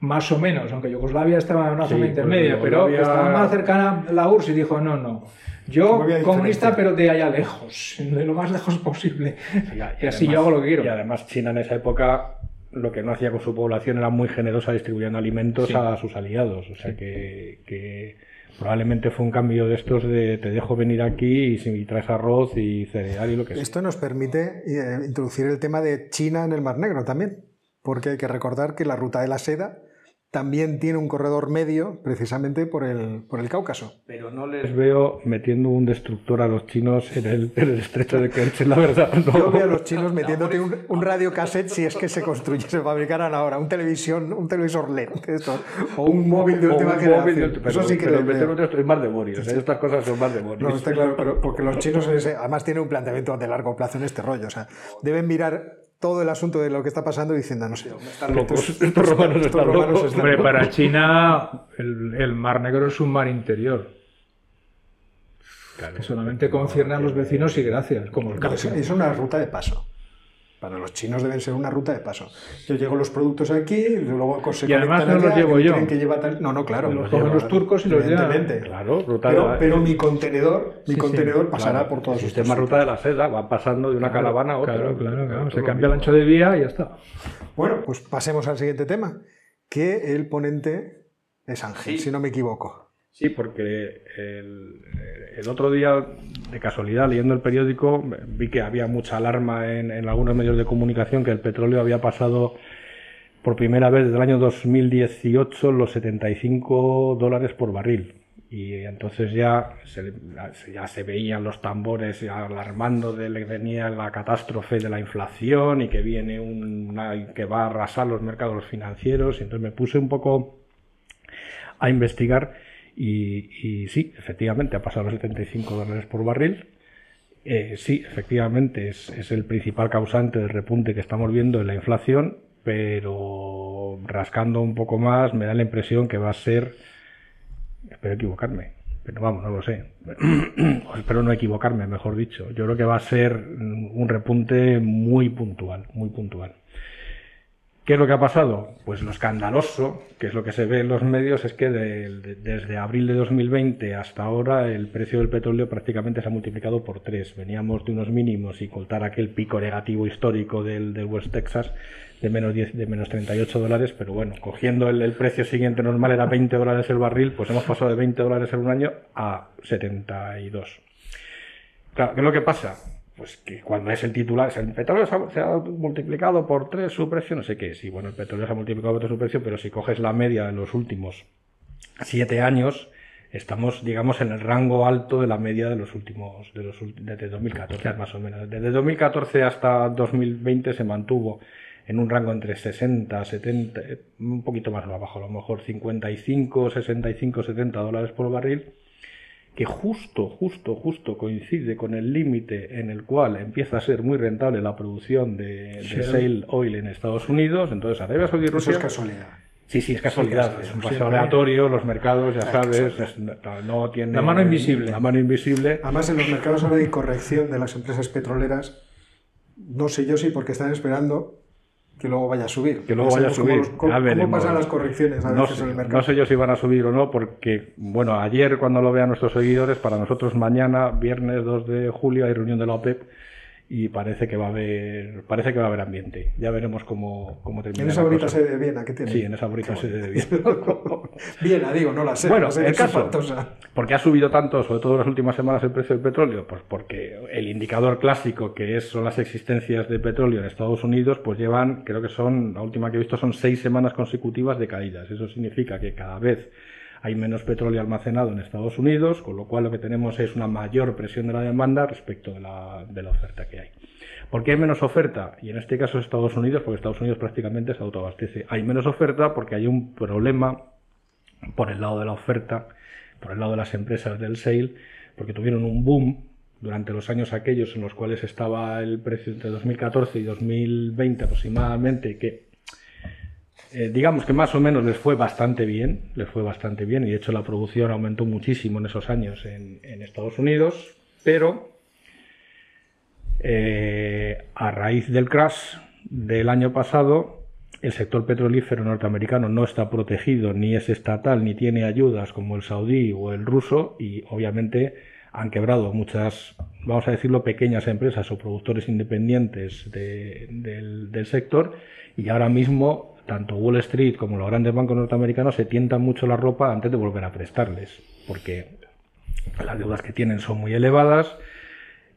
Más o menos, aunque Yugoslavia estaba en una zona intermedia, pero estaba más cercana a la URSS y dijo, no, no. Yo comunista, pero de allá lejos, *laughs* de lo más lejos posible. Y, así yo hago lo que quiero. Y además China en esa época lo que no hacía con su población era muy generosa distribuyendo alimentos a sus aliados. O sea que Probablemente fue un cambio de estos de te dejo venir aquí y, traes arroz y cereal y lo que sea. Esto nos permite eh, introducir el tema de China en el Mar Negro también, porque hay que recordar que la ruta de la seda también tiene un corredor medio precisamente por el, por el Cáucaso. Pero no les veo metiendo un destructor a los chinos en el, estrecho de Kerch, la verdad. Yo veo a los chinos metiéndote un, un radio cassette si es que se construye, se fabricaran ahora, un televisión, un televisor LED, o un móvil de última generación. pero, Eso sí que pero meter es más demonios, ¿eh? estas cosas son más demonios. No, está claro, pero porque los chinos además tienen un planteamiento de largo plazo en este rollo, o sea, deben mirar todo el asunto de lo que está pasando diciendo, no sé, están locos, estos, romanos están locos. Hombre, para China el, Mar Negro es un mar interior. que solamente concierne a los vecinos y gracias, como el caso. Es una ruta de paso. Para los chinos deben ser una ruta de paso. Yo llevo los productos aquí, y luego se Y además no los llevo yo. Que lleva No, no, claro. Los cogen los turcos y los llevan. Claro, ruta pero, de pero mi contenedor, mi contenedor pasará por todos el sistema ruta de la seda, va pasando de una caravana a otra. Claro, claro, claro. Se cambia el ancho de vía y ya está. Bueno, pues pasemos al siguiente tema. Que el ponente es Ángel, si no me equivoco. Sí, porque el, otro día, de casualidad, leyendo el periódico, vi que había mucha alarma en, algunos medios de comunicación que el petróleo había pasado por primera vez desde el año 2018 los 75 dólares por barril. Y entonces ya se, ya veían los tambores alarmando de que venía la catástrofe de la inflación y que viene una, que va a arrasar los mercados financieros. Y entonces me puse un poco a investigar y, sí, efectivamente, ha pasado los 75 dólares por barril. Eh, sí, efectivamente, es, el principal causante del repunte que estamos viendo en la inflación, pero rascando un poco más me da la impresión que va a ser, espero equivocarme, pero vamos, no lo sé, *clears throat* espero no equivocarme, mejor dicho, yo creo que va a ser un repunte muy puntual, muy puntual. ¿Qué es lo que ha pasado? Pues lo escandaloso, que es lo que se ve en los medios, es que desde abril de 2020 hasta ahora el precio del petróleo prácticamente se ha multiplicado por tres. Veníamos de unos mínimos y contar aquel pico negativo histórico del, West Texas de menos, 10, de menos 38 dólares, pero bueno, cogiendo el, precio siguiente normal era 20 dólares el barril, pues hemos pasado de 20 dólares en un año a 72. Claro, ¿qué es lo que pasa? Pues que cuando es el titular, el petróleo se ha, multiplicado por tres su precio, no sé qué, sí, bueno, el petróleo se ha multiplicado por tres su precio, pero si coges la media de los últimos siete años, estamos, digamos, en el rango alto de la media de los últimos, de los, desde 2014 más o menos. Desde 2014 hasta 2020 se mantuvo en un rango entre 60, 70, un poquito más abajo, a lo mejor 55, 65, 70 dólares por barril que justo, justo, justo coincide con el límite en el cual empieza a ser muy rentable la producción de, de oil en Estados Unidos. Entonces, Arabia Saudí Rusia. Eso es casualidad. Sí, sí, es casualidad. es un paso aleatorio, los mercados, ya sabes, no tiene... La mano invisible. La mano invisible. Además, en los mercados ahora hay corrección de las empresas petroleras. No sé yo si porque están esperando que luego vaya a subir. Que luego vaya a subir. Cómo, ya cómo pasan las correcciones a no veces sé, en el mercado. No sé yo si van a subir o no, porque, bueno, ayer cuando lo vean nuestros seguidores, para nosotros mañana, viernes 2 de julio, hay reunión de la OPEP y parece que va a haber parece que va a haber ambiente. Ya veremos cómo, cómo termina. En esa bonita sede de Viena que tiene. Sí, en esa bonita sede de Viena. *laughs* Viena, digo, no la sé. Bueno, la sede el es caso, espantosa. ¿por qué ha subido tanto, sobre todo en las últimas semanas, el precio del petróleo? Pues porque el indicador clásico, que es, son las existencias de petróleo en Estados Unidos, pues llevan, creo que son, la última que he visto, son seis semanas consecutivas de caídas. Eso significa que cada vez hay menos petróleo almacenado en Estados Unidos, con lo cual lo que tenemos es una mayor presión de la demanda respecto de la, oferta que hay. ¿Por qué hay menos oferta? Y en este caso Estados Unidos, porque Estados Unidos prácticamente se autoabastece. Hay menos oferta porque hay un problema por el lado de la oferta, por el lado de las empresas del sale, porque tuvieron un boom durante los años aquellos en los cuales estaba el precio entre 2014 y 2020 aproximadamente, que eh, digamos que más o menos les fue bastante bien, les fue bastante bien, y de hecho la producción aumentó muchísimo en esos años en, Estados Unidos, pero eh, a raíz del crash del año pasado, el sector petrolífero norteamericano no está protegido, ni es estatal, ni tiene ayudas como el saudí o el ruso, y obviamente han quebrado muchas, vamos a decirlo, pequeñas empresas o productores independientes de- del, del sector, y ahora mismo tanto Wall Street como los grandes bancos norteamericanos se tientan mucho la ropa antes de volver a prestarles, porque las deudas que tienen son muy elevadas.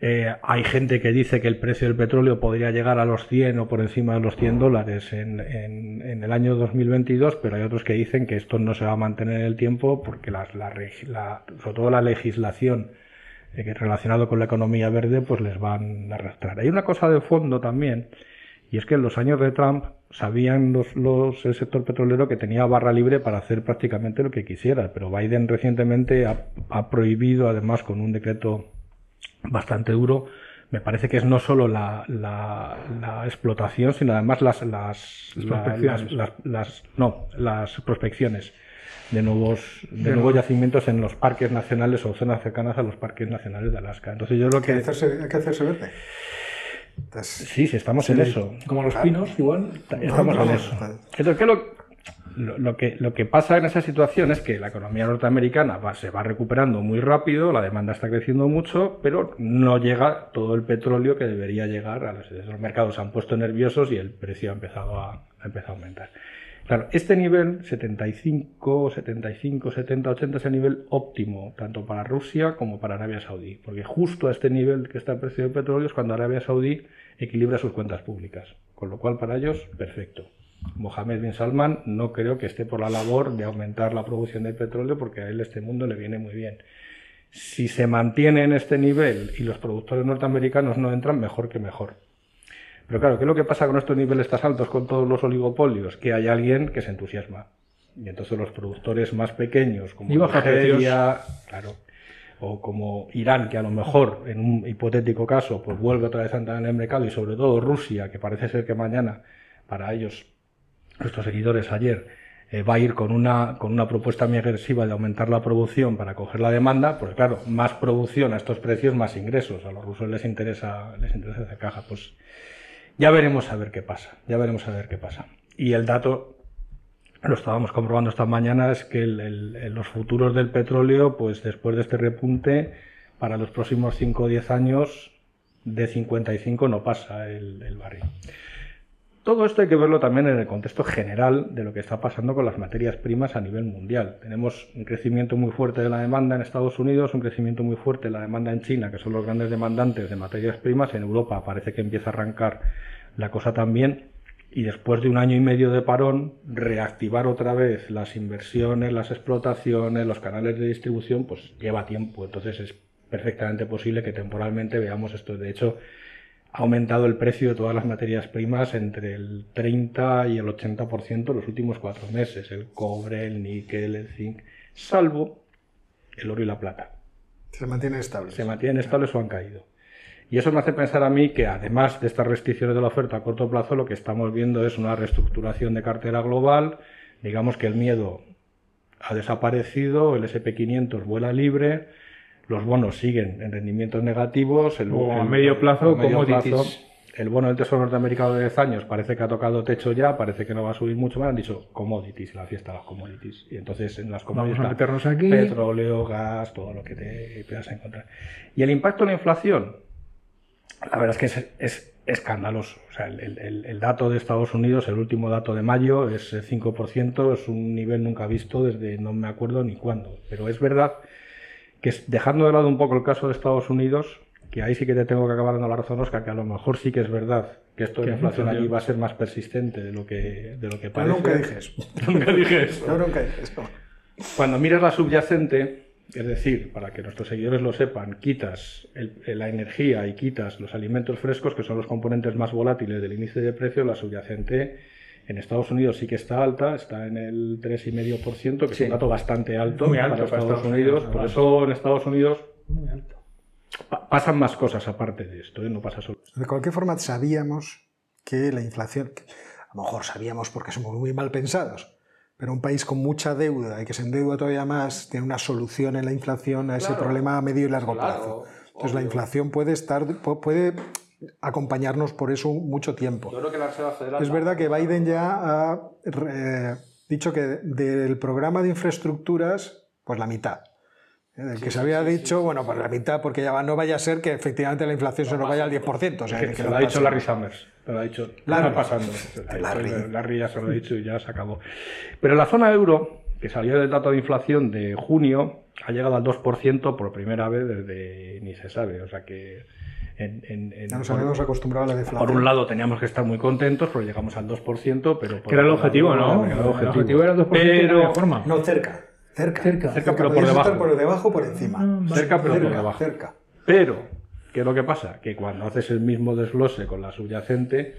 Eh, hay gente que dice que el precio del petróleo podría llegar a los 100 o por encima de los 100 dólares en, en- en el año 2022, pero hay otros que dicen que esto no se va a mantener en el tiempo porque la, reg- la- sobre todo la legislación eh, que relacionado con la economía verde pues les van a arrastrar. Hay una cosa de fondo también y es que en los años de Trump sabían los, los- el sector petrolero que tenía barra libre para hacer prácticamente lo que quisiera, pero Biden recientemente ha, ha prohibido, además con un decreto bastante duro, me parece que es no solo la, la- la explotación, sino además las, las, Las la- prospecciones. las- las- las- no, las prospecciones de nuevos, de, De nuevos nuevo. yacimientos en los parques nacionales o zonas cercanas a los parques nacionales de Alaska. Entonces yo lo Hay que que... hacerse, hay que hacerse verde. Entonces, Sí, sí, estamos en eso. Como los pinos, igual. Estamos No, en eso. Entonces, ¿qué es lo, lo, lo que, lo que pasa en esa situación es que la economía norteamericana va- se va recuperando muy rápido, la demanda está creciendo mucho, pero no llega todo el petróleo que debería llegar. A los, los mercados se han puesto nerviosos y el precio ha empezado a, ha empezado a aumentar. Claro, este nivel, 75, 75, 70, 80, es el nivel óptimo, tanto para Rusia como para Arabia Saudí, porque justo a este nivel que está el precio del petróleo es cuando Arabia Saudí equilibra sus cuentas públicas, con lo cual para ellos, perfecto. Mohamed bin Salman no creo que esté por la labor de aumentar la producción de petróleo porque a él este mundo le viene muy bien. Si se mantiene en este nivel y los productores norteamericanos no entran, mejor que mejor. Pero claro, ¿qué es lo que pasa con estos niveles tan altos, con todos los oligopolios? Que hay alguien que se entusiasma. Y entonces los productores más pequeños, como Nigeria, claro, o como Irán, que a lo mejor en un hipotético caso pues vuelve otra vez a entrar en el mercado, y sobre todo Rusia, que parece ser que mañana, para ellos, nuestros seguidores ayer, eh, va a ir con una, con una propuesta muy agresiva de aumentar la producción para coger la demanda, pues claro, más producción a estos precios, más ingresos. A los rusos les interesa, les interesa hacer caja. Pues ya veremos a ver qué pasa, ya veremos a ver qué pasa. Y el dato, lo estábamos comprobando esta mañana, es que el- los futuros del petróleo, pues después de este repunte, para los próximos 5 o 10 años, de 55 no pasa el, el barril. Todo esto hay que verlo también en el contexto general de lo que está pasando con las materias primas a nivel mundial. Tenemos un crecimiento muy fuerte de la demanda en Estados Unidos, un crecimiento muy fuerte de la demanda en China, que son los grandes demandantes de materias primas. En Europa parece que empieza a arrancar la cosa también. Y después de un año y medio de parón, reactivar otra vez las inversiones, las explotaciones, los canales de distribución, pues lleva tiempo. Entonces es perfectamente posible que temporalmente veamos esto. De hecho, ha aumentado el precio de todas las materias primas entre el 30 y el 80% en los últimos cuatro meses. El cobre, el níquel, el zinc, salvo el oro y la plata. se mantiene estable. Se mantienen estables o han caído. Y eso me hace pensar a mí que además de estas restricciones de la oferta a corto plazo, lo que estamos viendo es una reestructuración de cartera global. Digamos que el miedo ha desaparecido, el SP500 vuela libre, los bonos siguen en rendimientos negativos. El, O a el- medio plazo, plazo, el bono del Tesoro norteamericano de 10 años parece que ha tocado techo ya, parece que no va a subir mucho más, han dicho commodities, la fiesta de las commodities. Y entonces en las commodities está aquí. petróleo, gas, todo lo que te puedas encontrar. Y el impacto en la inflación, la verdad es que es, es escandaloso. O sea, el, el- el dato de Estados Unidos, el último dato de mayo, es el 5%, es un nivel nunca visto desde no me acuerdo ni cuándo. Pero es verdad que dejando de lado un poco el caso de Estados Unidos, que ahí sí que te tengo que acabar dando la razón, Oscar, que a lo mejor sí que es verdad que esto de la inflación allí va a ser más persistente de lo que, de lo que parece. nunca dije eso. *laughs* Nunca dije eso. Yo nunca dije eso. Cuando miras la subyacente, es decir, para que nuestros seguidores lo sepan, quitas el- la energía y quitas los alimentos frescos, que son los componentes más volátiles del índice de precios, la subyacente en Estados Unidos sí que está alta, está en el 3,5%, que es Sí. un dato bastante alto, Muy alto para para Estados, Estados Unidos. Unidos, Por eso en Estados Unidos Muy alto. pa- pasan más cosas aparte de esto, ¿eh? no pasa solo. De cualquier forma, sabíamos que la inflación, que a lo mejor sabíamos porque somos muy mal pensados, pero un país con mucha deuda y que se endeuda todavía más tiene una solución en la inflación a ese Claro. problema a medio y largo Claro, plazo. Entonces la obvio. inflación puede estar pu- puede acompañarnos por eso mucho tiempo. Yo creo que la Reserva Federal. Es verdad que Biden ya ha eh, dicho que del programa de infraestructuras, pues la mitad. Eh, Del que se había dicho, bueno, pues la mitad, porque ya va- no vaya a ser que efectivamente la inflación se nos vaya al 10%. O sea, Que que se no lo ha dicho. Larry Summers. Lo ha dicho. Larry. Está pasando. Se lo ha dicho, Larry. Larry ya se lo ha dicho y ya se acabó. Pero la zona euro, que salió del dato de inflación de junio, ha llegado al 2% por primera vez desde ni se sabe. O sea que. En, en- en- Ya nos por, habíamos acostumbrado a la deflación. por un lado teníamos que estar muy contentos porque llegamos al 2%, pero. por Que era el objetivo, lado, ¿no? era el El objetivo. objetivo era el 2% de Pero- forma. No, cerca. Cerca. Cerca. Cerca, pero por debajo. por debajo o por encima. Ah, vale. Cerca, pero por cerca, debajo. cerca. Pero, ¿qué es lo que pasa? Que cuando haces el mismo desglose con la subyacente,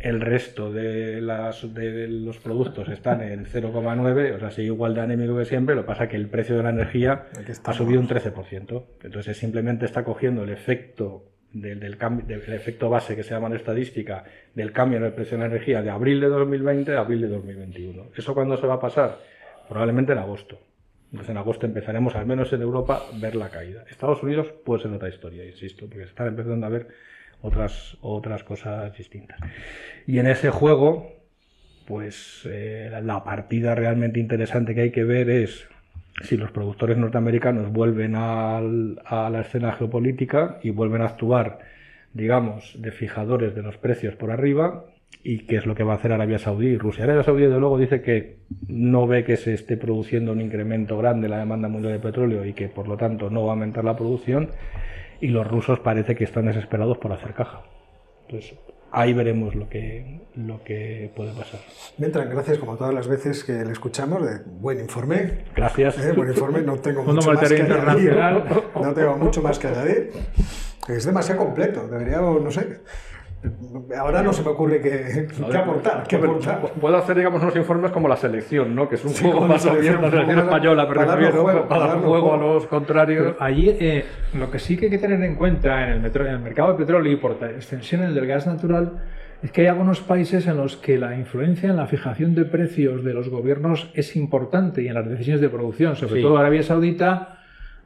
el resto de, las, de los productos están en 0,9, o sea, sigue igual de anémico que siempre, lo que pasa es que el precio de la energía ha subido un 13%. Entonces simplemente está cogiendo el efecto del, del efecto base que se llama en estadística del cambio en el precio de energía de abril de 2020 a abril de 2021. ¿Eso cuándo se va a pasar? Probablemente en agosto. Entonces en agosto empezaremos, al menos en Europa, ver la caída. Estados Unidos puede ser otra historia, insisto, porque se están empezando a ver otras, otras cosas distintas. Y en ese juego, pues eh, la partida realmente interesante que hay que ver es si los productores norteamericanos vuelven al- a la escena geopolítica y vuelven a actuar, digamos, de fijadores de los precios por arriba y qué es lo que va a hacer Arabia Saudí y Rusia. Arabia Saudí, desde luego, dice que no ve que se esté produciendo un incremento grande en la demanda mundial de petróleo y que, por lo tanto, no va a aumentar la producción y los rusos parece que están desesperados por hacer caja. Entonces, ahí veremos lo que, lo que puede pasar. Mientras, gracias como todas las veces que le escuchamos, de buen informe. Gracias. Eh, buen informe, no tengo mucho más que añadir. No tengo mucho más que añadir. Es demasiado completo, deberíamos, no sé. Ahora no se me ocurre qué, qué aportar. Qué aportar. Puedo hacer, digamos, unos informes como la selección, ¿no? Que es un Sí, juego más abierto, la selección española, pero para juego, dar juego a los contrarios. Allí eh, lo que sí que hay que tener en cuenta en el, metro- en el mercado de petróleo y por extensión el del gas natural es que hay algunos países en los que la influencia en la fijación de precios de los gobiernos es importante y en las decisiones de producción, sobre Sí. todo Arabia Saudita,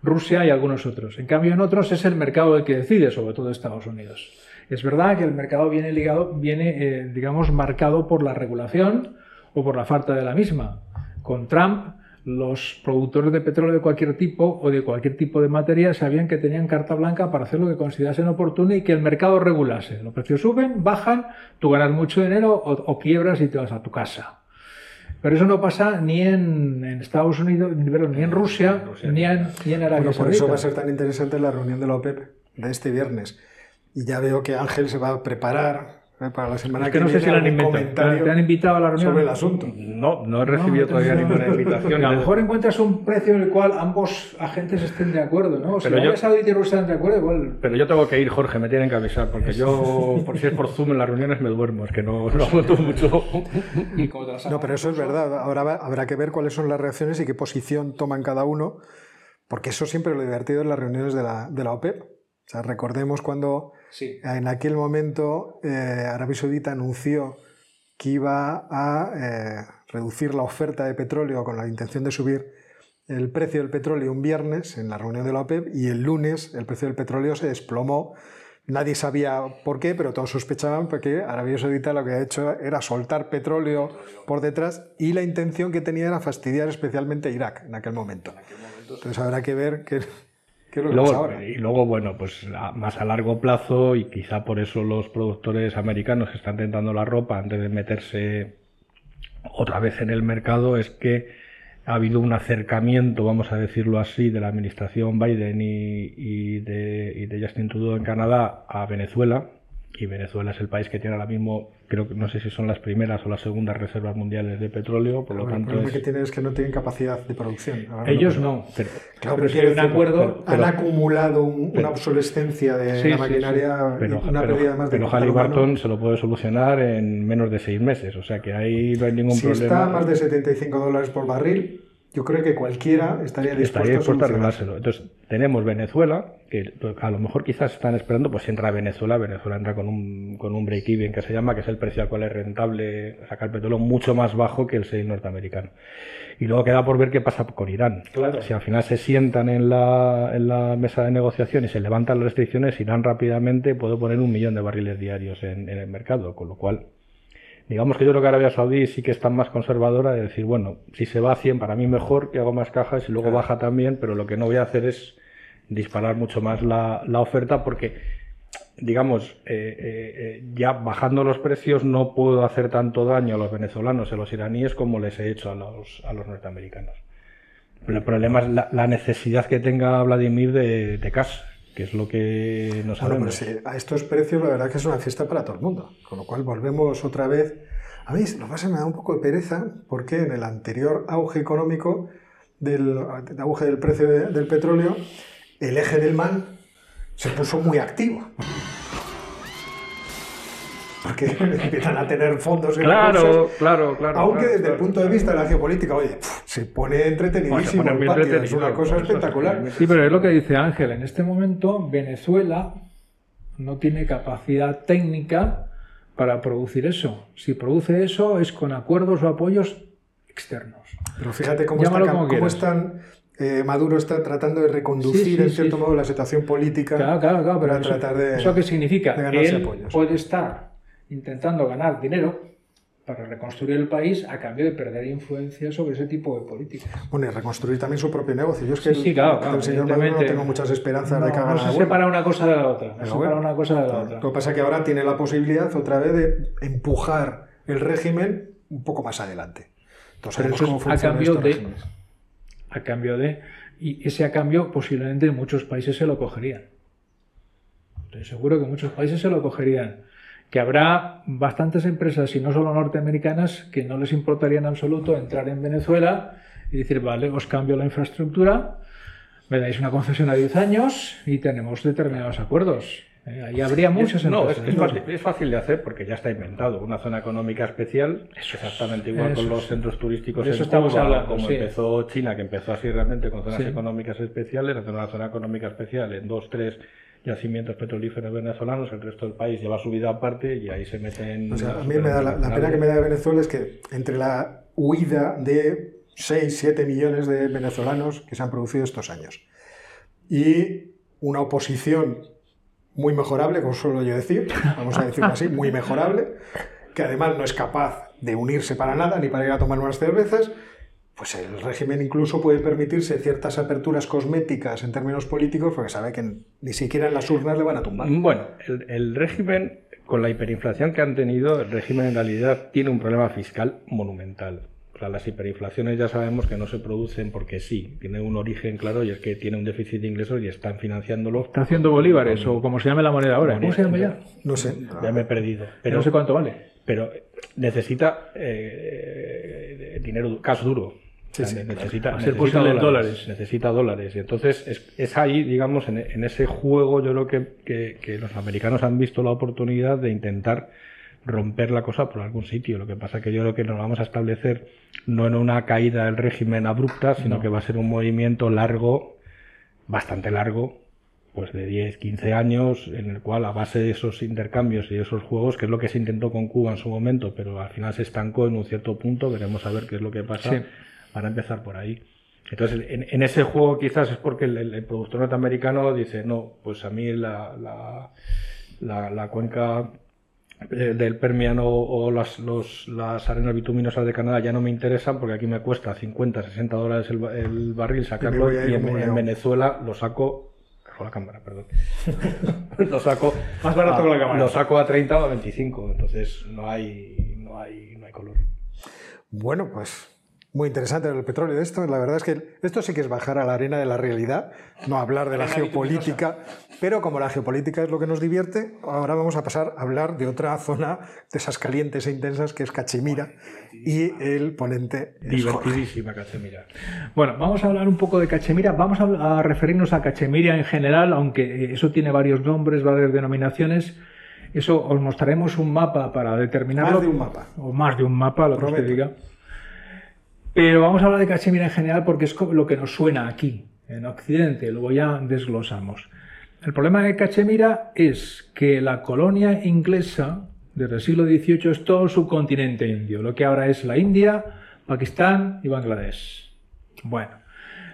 Rusia y algunos otros. En cambio, en otros es el mercado el que decide, sobre todo Estados Unidos. Es verdad que el mercado viene ligado, viene, eh, digamos, marcado por la regulación o por la falta de la misma. Con Trump, los productores de petróleo de cualquier tipo o de cualquier tipo de materia sabían que tenían carta blanca para hacer lo que considerasen oportuno y que el mercado regulase. Los precios suben, bajan, tú ganas mucho dinero o, o quiebras y te vas a tu casa. Pero eso no pasa ni en, en Estados Unidos, ni, perdón, ni en Rusia, ni en, ni en Arabia Bueno, por Saudita. eso va a ser tan interesante la reunión de la OPEP de este viernes. Y ya veo que Ángel se va a preparar eh, para la semana Es que no sé viene si le han invitado. ¿Te han invitado a la reunión? sobre el asunto. No, no he recibido No, todavía entonces, ninguna invitación. A lo mejor encuentras un precio en el cual ambos agentes estén de acuerdo, ¿no? Si Pero Arabia yo- Saudita y Rusia están de acuerdo, igual. Pero yo tengo que ir, Jorge, me tienen que avisar, porque yo, por si es por Zoom en las reuniones, me duermo, es que no, no aguanto mucho. No, pero eso es verdad. Ahora va- habrá que ver cuáles son las reacciones y qué posición toman cada uno, porque eso siempre lo divertido en las reuniones de la, de la OPEP. O sea, recordemos cuando Sí. en aquel momento eh, Arabia Saudita anunció que iba a eh, reducir la oferta de petróleo con la intención de subir el precio del petróleo un viernes en la reunión de la OPEP y el lunes el precio del petróleo se desplomó Nadie sabía por qué, pero todos sospechaban porque Arabia Saudita lo que ha hecho era soltar petróleo por detrás y la intención que tenía era fastidiar especialmente a Irak en aquel momento. Entonces habrá que ver qué, qué es lo Y pasa luego, ahora. y luego, bueno, pues a- más a largo plazo y quizá por eso los productores americanos están tentando la ropa antes de meterse otra vez en el mercado es que ha habido un acercamiento, vamos a decirlo así, de la administración Biden y, y de, y de Justin Trudeau en Canadá a Venezuela. Y Venezuela es el país que tiene ahora mismo, creo que no sé si son las primeras o las segundas reservas mundiales de petróleo, por lo Bueno, el tanto problema es- que tienen es que no tienen capacidad de producción. Ellos pero- no. pero- Claro, pero pero si hay un acuerdo. Han acumulado un- una obsolescencia de Sí, la sí, maquinaria, una pérdida más de pero. Halliburton se lo puede solucionar en menos de seis meses, o sea que ahí no hay ningún Si problema. está a más de 75 dólares por barril, yo creo que cualquiera estaría dispuesto, estaría dispuesto a arreglárselo. Entonces, tenemos Venezuela, que a lo mejor quizás están esperando, pues si entra Venezuela, Venezuela entra con un, con un break-even que se llama, que es el precio al cual es rentable sacar petróleo mucho más bajo que el 6 norteamericano. Y luego queda por ver qué pasa con Irán. Claro. Si al final se sientan en la, en la mesa de negociación y se levantan las restricciones, Irán rápidamente puede poner un millón de barriles diarios en, en el mercado, con lo cual Digamos que yo creo que Arabia Saudí sí que está más conservadora de decir, bueno, si se va a 100 para mí mejor, que hago más cajas y luego baja también, pero lo que no voy a hacer es disparar mucho más la, la oferta porque, digamos, eh, eh, eh, ya bajando los precios no puedo hacer tanto daño a los venezolanos y a los iraníes como les he hecho a los, a los norteamericanos. Pero el problema es la, la necesidad que tenga Vladimir de, de que es lo que no Bueno, pero sí, a estos precios la verdad que es una fiesta para todo el mundo. Con lo cual volvemos otra vez. A mí lo que me da un poco de pereza porque en el anterior auge económico del auge del precio de- del petróleo, el eje del mal se puso muy activo. Porque *laughs* empiezan a tener fondos en Claro, bolsas, claro, claro. Aunque claro, desde el claro. punto de vista de la geopolítica, oye, se pone entretenidísimo Bueno, pone el patio, es entretenido, una cosa eso, espectacular. Sí, pero es lo que dice Ángel. En este momento, Venezuela no tiene capacidad técnica para producir eso. Si produce eso es con acuerdos o apoyos externos. Pero fíjate cómo, Llámalo está, como cómo están. eh, Maduro está tratando de reconducir Sí, sí, en cierto sí. modo la situación política Claro, claro, claro. Pero para eso, tratar de. ¿Eso qué significa? de ganarse Él apoyos. puede estar intentando ganar dinero para reconstruir el país a cambio de perder influencia sobre ese tipo de políticas. Bueno, y reconstruir también su propio negocio. Yo es que Sí, sí, el- claro, el señor Maduro no tengo muchas esperanzas No, de que haga no se separa una cosa de la otra. No se separa una cosa de la otra. Lo que pasa es que ahora tiene la posibilidad otra vez de empujar el régimen un poco más adelante. Entonces, Pero cómo a cambio de- regímenes. a cambio de y ese a cambio posiblemente muchos países se lo cogerían estoy seguro que muchos países se lo cogerían que habrá bastantes empresas y no solo norteamericanas que no les importaría en absoluto entrar en Venezuela y decir vale os cambio la infraestructura me dais una concesión a 10 años y tenemos determinados acuerdos Eh, ahí habría muchas no, es, empresas es fácil, es fácil de hacer porque ya está inventado. Una zona económica especial, exactamente igual Eso con los centros turísticos eso en estamos Cuba, hablando, como sí. empezó China, que empezó así realmente con zonas Sí. económicas especiales, hacer una zona económica especial en dos, tres yacimientos petrolíferos venezolanos, el resto del país lleva su vida aparte y ahí se meten... O sea, a mí me da la, la pena que me da de Venezuela es que entre la huida de 6, 7 millones de venezolanos que se han producido estos años y una oposición muy mejorable, como suelo yo decir, vamos a decirlo así, muy mejorable, que además no es capaz de unirse para nada ni para ir a tomar unas cervezas, pues el régimen incluso puede permitirse ciertas aperturas cosméticas en términos políticos porque sabe que ni siquiera en las urnas le van a tumbar. Bueno, el, el régimen, con la hiperinflación que han tenido, el régimen en realidad tiene un problema fiscal monumental. O sea, las hiperinflaciones ya sabemos que no se producen porque sí, tiene un origen claro y es que tiene un déficit de ingresos y están financiándolo. está haciendo bolívares o como se llame la moneda ahora ¿cómo se llama ya? No sé. Ya me he perdido. Pero Pero, no sé cuánto vale pero necesita eh, dinero, cash duro. Sí, O sea, sí, necesita, ser necesita en dólares. Necesita dólares. Y entonces es, es ahí, digamos, en, en ese juego, yo creo que, que- que los americanos han visto la oportunidad de intentar romper la cosa por algún sitio. Lo que pasa que yo creo que nos vamos a establecer no en una caída del régimen abrupta, sino que va a ser un movimiento largo, bastante largo, pues de 10, 15 años, en el cual a base de esos intercambios y esos juegos, que es lo que se intentó con Cuba en su momento, pero al final se estancó en un cierto punto, veremos a ver qué es lo que pasa, Sí. para empezar por ahí. Entonces, en, en ese juego quizás es porque el, el- el productor norteamericano dice, no, pues a mí la, la, la, la cuenca eh, del Permiano o las, los, las arenas bituminosas de Canadá ya no me interesan porque aquí me cuesta 50, 60 dólares el, el barril sacarlo ir y en, en. Venezuela lo saco... La cámara, perdón. *laughs* lo saco... Más barato a, con la cámara. Lo saco a 30 o a 25, entonces no hay, no hay, no hay color. Bueno, pues muy interesante el petróleo de esto. La verdad es que esto sí que es bajar a la arena de la realidad, no hablar de la geopolítica. Pero como la geopolítica es lo que nos divierte, ahora vamos a pasar a hablar de otra zona de esas calientes e intensas que es Cachemira y el ponente es Jorge. Divertidísima Cachemira. Bueno, vamos a hablar un poco de Cachemira. Vamos a, referirnos a Cachemira en general, aunque eh, eso tiene varios nombres, varias denominaciones. Eso os mostraremos un mapa para determinarlo. Más de un mapa. O más de un mapa, lo que usted diga. Pero vamos a hablar de Cachemira en general porque es lo que nos suena aquí, en Occidente. Luego ya desglosamos. El problema de Cachemira es que la colonia inglesa desde el siglo XVIII es todo el subcontinente indio, lo que ahora es la India, Pakistán y Bangladesh. Bueno,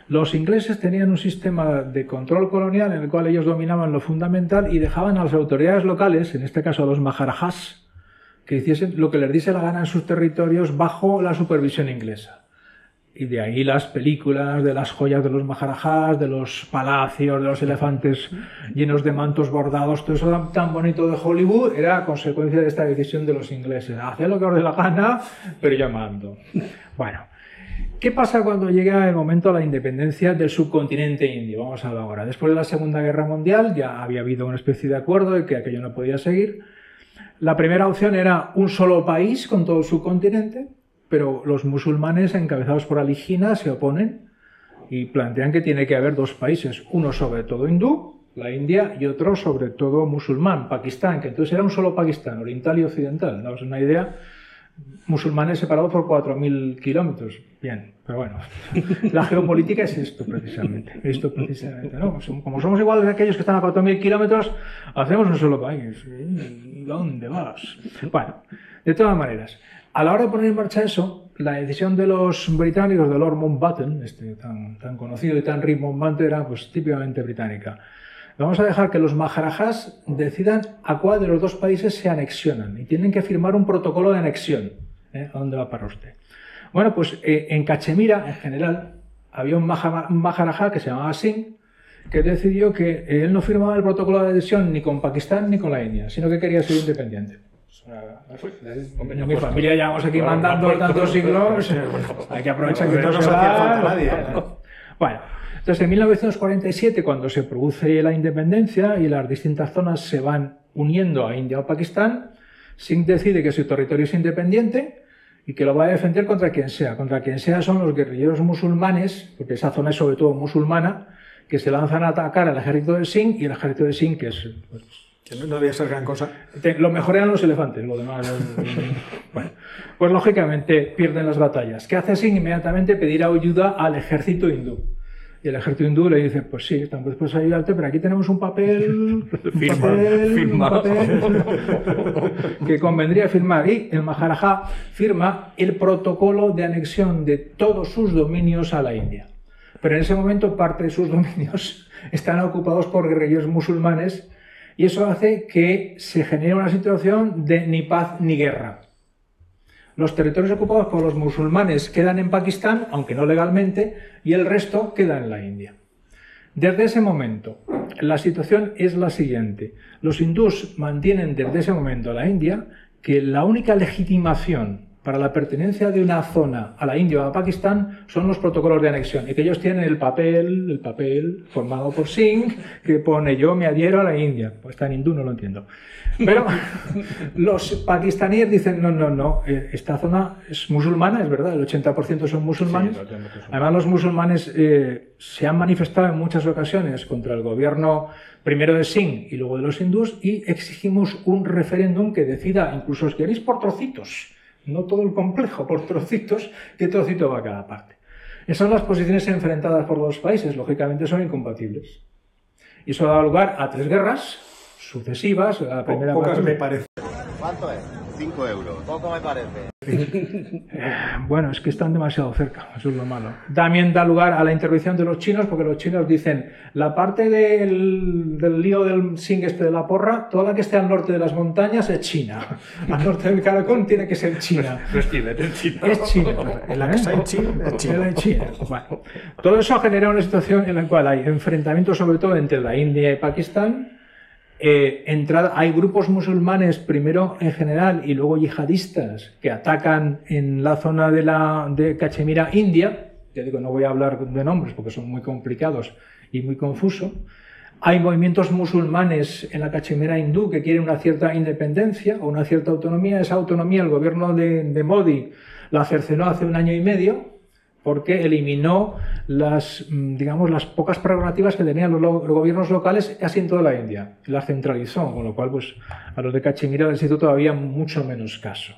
los ingleses tenían un sistema de control colonial en el cual ellos dominaban lo fundamental y dejaban a las autoridades locales, en este caso a los maharajas, que hiciesen lo que les diese la gana en sus territorios bajo la supervisión inglesa. Y de ahí las películas de las joyas de los maharajas, de los palacios, de los elefantes llenos de mantos bordados, todo eso tan- bonito de Hollywood era consecuencia de esta decisión de los ingleses. Hacer lo que os dé la gana, pero llamando. Bueno, ¿qué pasa cuando llega el momento de la independencia del subcontinente indio? Vamos a ver ahora. Después de la Segunda Guerra Mundial ya había habido una especie de acuerdo de que aquello no podía seguir. La primera opción era un solo país con todo el subcontinente, pero los musulmanes encabezados por Ali Jinnah se oponen y plantean que tiene que haber dos países, uno sobre todo hindú, la India, y otro sobre todo musulmán, Pakistán, que entonces era un solo Pakistán, oriental y occidental. Daos una idea, musulmanes separados por 4.000 kilómetros. Bien, pero bueno, *laughs* la geopolítica es esto precisamente. Esto precisamente, ¿no? Como somos iguales que aquellos que están a 4.000 kilómetros, hacemos un solo país. ¿Y dónde vas? Bueno, de todas maneras, a la hora de poner en marcha eso, la decisión de los británicos, de Lord Mountbatten, este tan, tan conocido y tan rimbombante, era pues típicamente británica. Vamos a dejar que los maharajas decidan a cuál de los dos países se anexionan y tienen que firmar un protocolo de anexión. ¿eh? ¿A dónde va para usted? Bueno, pues eh, en Cachemira, en general, había un, maha- un maharaja que se llamaba Singh que decidió que él no firmaba el protocolo de adhesión ni con Pakistán ni con la India, sino que quería ser independiente. Es una- En mi familia llevamos aquí mandando tantos siglos, hay que aprovechar que No no nos se hacía va. falta nadie. Bueno, entonces en 1947, cuando se produce la independencia y las distintas zonas se van uniendo a India o Pakistán, Singh decide que su territorio es independiente y que lo va a defender contra quien sea. Contra quien sea son los guerrilleros musulmanes, porque esa zona es sobre todo musulmana, que se lanzan a atacar al ejército de Singh y el ejército de Singh, que es pues, Que no, debía ser gran cosa. Lo mejor eran los elefantes, lo demás. eh, *laughs* bueno, pues lógicamente pierden las batallas. ¿Qué hace Singh? Inmediatamente pedir ayuda al ejército hindú. Y el ejército hindú le dice, pues sí, estamos dispuestos a ayudarte, pero aquí tenemos un papel, *laughs* un Firma, papel, firma. un papel *laughs* que convendría firmar. Y el Maharaja firma el protocolo de anexión de todos sus dominios a la India. Pero en ese momento parte de sus dominios están ocupados por guerrilleros musulmanes y eso hace que se genere una situación de ni paz ni guerra. Los territorios ocupados por los musulmanes quedan en Pakistán, aunque no legalmente, y el resto queda en la India. Desde ese momento, la situación es la siguiente. Los hindús mantienen desde ese momento la India que la única legitimación para la pertenencia de una zona a la India o a Pakistán son los protocolos de anexión y que ellos tienen el papel, el papel formado por Singh que pone yo me adhiero a la India. Pues está en hindú, no lo entiendo. Pero *laughs* los pakistaníes dicen no, no, no, eh, esta zona es musulmana, es verdad, el 80% son musulmanes. Sí, el 80% son Además los musulmanes eh, se han manifestado en muchas ocasiones contra el gobierno primero de Singh y luego de los hindús y exigimos un referéndum que decida, incluso os queréis por trocitos, no todo el complejo, por trocitos, qué trocito va a cada parte. Esas son las posiciones enfrentadas por los países, lógicamente son incompatibles. Y eso ha dado lugar a tres guerras sucesivas. La primera Pocas guerra- me parece. ¿Cuánto es? 5 euros. Poco me parece. *laughs* Bueno, es que están demasiado cerca, eso es lo malo. También da lugar a la intervención de los chinos, porque los chinos dicen, la parte del, del lío del Sing este de la porra, toda la que esté al norte de las montañas es China. *laughs* Al norte del Caracol tiene que ser China. No es Tíbet, es China. Es China. *laughs* En la que está en China, es China. China. Bueno, todo eso genera una situación en la cual hay enfrentamientos sobre todo entre la India y Pakistán. Eh, hay grupos musulmanes, primero en general y luego yihadistas, que atacan en la zona de, la, de Cachemira, India. Ya digo, no voy a hablar de nombres porque son muy complicados y muy confusos. Hay movimientos musulmanes en la Cachemira hindú que quieren una cierta independencia o una cierta autonomía. Esa autonomía el gobierno de, de Modi la cercenó hace un año y medio porque eliminó las, mm, digamos, las pocas prerrogativas que tenían los, lo- los gobiernos locales casi en toda la India. Las centralizó, con lo cual pues, a los de Cachemira les hizo todavía mucho menos caso.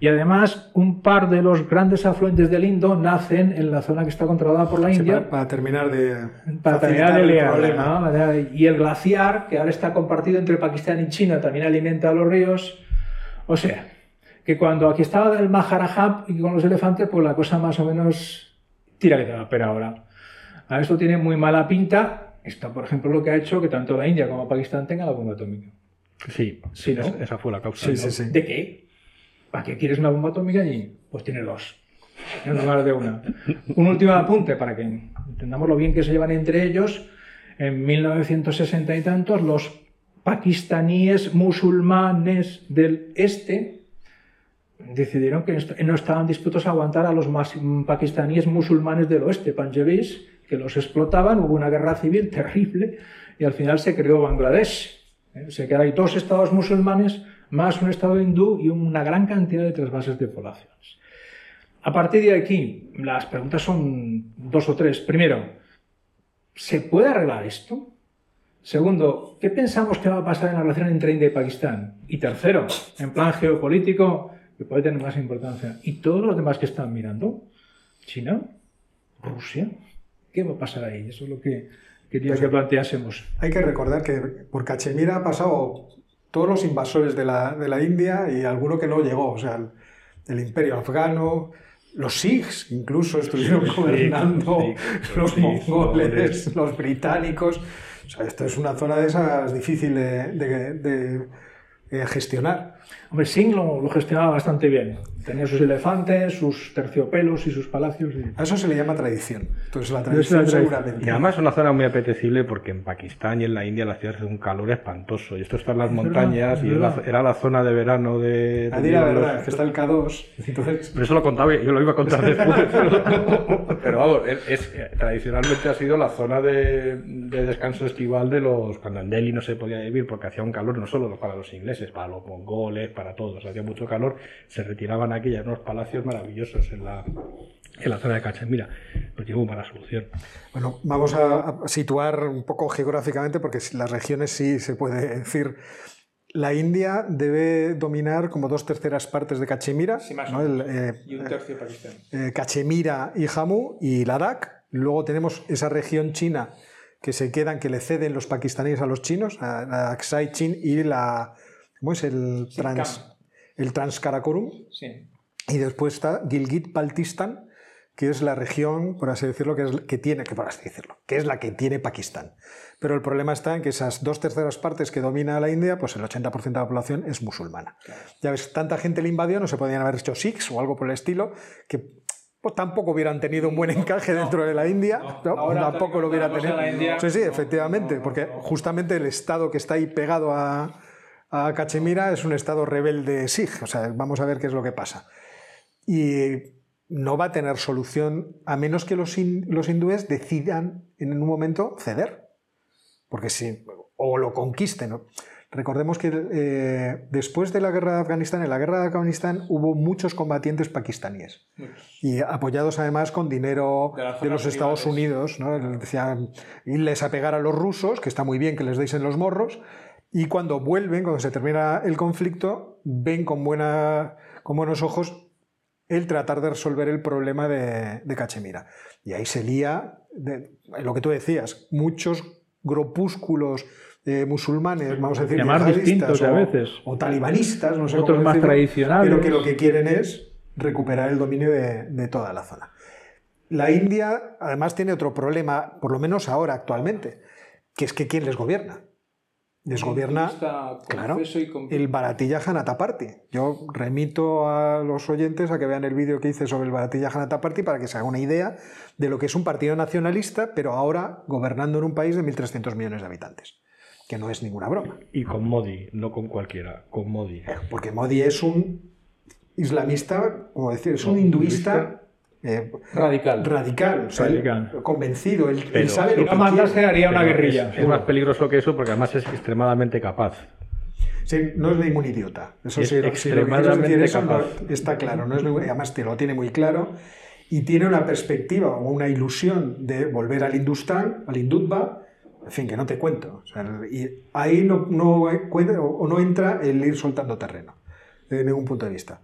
Y además, un par de los grandes afluentes del Indo nacen en la zona que está controlada por la Sí, India para, para terminar de para terminar de el liar, problema. ¿no? Y el glaciar, que ahora está compartido entre Pakistán y China, también alimenta los ríos. O sea, que cuando aquí estaba el Maharajab y con los elefantes, pues la cosa más o menos tira que te va, pero ahora. A esto tiene muy mala pinta. Esto, por ejemplo, lo que ha hecho que tanto la India como Pakistán tengan la bomba atómica. Sí, Sí, ¿no? es- esa fue la causa. Sí, ¿no? sí, sí. ¿De qué? ¿Para qué quieres una bomba atómica allí? Pues tiene dos, en lugar de una. Un último apunte para que entendamos lo bien que se llevan entre ellos. En 1960 y tantos, los pakistaníes musulmanes del este decidieron que no estaban dispuestos a aguantar a los mas- pakistaníes musulmanes del oeste, panjabis, que los explotaban, hubo una guerra civil *laughs* terrible y al final se creó Bangladesh. ¿eh? Se quedan ahí dos estados musulmanes, más un estado hindú y una gran cantidad de trasvases de poblaciones. A partir de aquí, las preguntas son dos o tres. Primero, ¿se puede arreglar esto? Segundo, ¿qué pensamos que va a pasar en la relación entre India y Pakistán? Y tercero, en plan geopolítico, que puede tener más importancia. ¿Y todos los demás que están mirando? ¿China? ¿Rusia? ¿Qué va a pasar ahí? Eso es lo que quería que planteásemos. Hay que recordar que por Cachemira ha pasado todos los invasores de la, de la India y alguno que no llegó, o sea, el, el imperio afgano, los sikhs incluso estuvieron gobernando, los sí, mongoles, los británicos. O sea, esto es una zona de esas difícil de, de- de- de gestionar. Hombre, Singh lo, lo gestionaba bastante bien. Tenía sus elefantes, sus terciopelos y sus palacios. y- A eso se le llama tradición. Entonces la es la tradición tradición. seguramente. Y además es una zona muy apetecible porque en Pakistán y en la India la ciudad hace un calor espantoso. Y esto está en las Es verdad, montañas es y es la- verdad. era la zona de verano de... A de la los- verdad, es que está el K2. Entonces, Pero eso lo contaba, yo lo iba a contar *laughs* después. Pero, pero vamos, es, es- tradicionalmente ha sido la zona de, de descanso estival de los. Cuando en Delhi no se podía vivir porque hacía un calor, no solo para los ingleses, para los mongoles, para todos, hacía mucho calor, se retiraban aquí y unos palacios maravillosos en la, en la zona de Cachemira. Pues llevo mala solución. Bueno, vamos a, a situar un poco geográficamente porque las regiones sí se puede decir. La India debe dominar como dos terceras partes de Cachemira, Sí, más ¿no? El, eh, Y un tercio Pakistán. eh, Cachemira y Jammu y Ladakh. Luego tenemos esa región china que se quedan, que le ceden los pakistaníes a los chinos, a, la Aksai Chin y la. ¿Cómo es? El, trans, el Transkarakorum. Sí. Y después está Gilgit-Baltistan, que es la región, por así decirlo, que, es, que tiene, que por así decirlo, que es la que tiene Pakistán. Pero el problema está en que esas dos terceras partes que domina la India, pues el 80% de la población es musulmana. Ya ves, tanta gente le invadió, no se podían haber hecho sikhs o algo por el estilo, que pues, tampoco hubieran tenido un buen encaje dentro de la India, ¿no? Ahora, tampoco lo cosa tenido. la India, sí, sí, no, efectivamente, no, no, porque no. justamente el estado que está ahí pegado a, a Cachemira es un estado rebelde sikh, o sea, vamos a ver qué es lo que pasa. Y no va a tener solución a menos que los, los hindúes decidan en un momento ceder. Porque si, o lo conquisten. ¿no? Recordemos que eh, después de la guerra de Afganistán, en la guerra de Afganistán hubo muchos combatientes pakistaníes y apoyados además con dinero De los Estados. Unidos. ¿no? Decían, irles a pegar a los rusos, que está muy bien que les deis en los morros, y cuando vuelven, cuando se termina el conflicto, ven con, buena, con buenos ojos el tratar de resolver el problema de, de Cachemira. Y ahí se lía, de- lo que tú decías, muchos grupúsculos eh, musulmanes, vamos a decir, yihadistas distintos o, a veces. o talibanistas, no sé Otros cómo más decirlo, tradicionales. pero que lo que quieren es recuperar el dominio de, de toda la zona. La India, además, tiene otro problema, por lo menos ahora, actualmente, que es que ¿quién les gobierna? Les gobierna, claro, el Bharatiya Janata Party. Yo remito a los oyentes a que vean el vídeo que hice sobre el Bharatiya Janata Party para que se haga una idea de lo que es un partido nacionalista, pero ahora gobernando en un país de 1.300 millones de habitantes, que no es ninguna broma. Y con Modi, no con cualquiera, con Modi. Porque Modi es un islamista, como decir, es un hinduista eh, Radical. radical, o sea, Radical. convencido. Él, él sabe Si lo que mandase quiere. haría una Pero guerrilla. Es, es más peligroso que eso porque además es extremadamente capaz. Sí, no es ningún idiota. Eso Es sí, si lo que quieres extremadamente eso, no- capaz. está claro. No es ningún- además, te lo tiene muy claro. Y tiene una perspectiva o una ilusión de volver al Hindustán, al Hindutva, en fin, que no te cuento. O sea, y ahí no, no, cuenta- o no entra el ir soltando terreno, desde ningún punto de vista.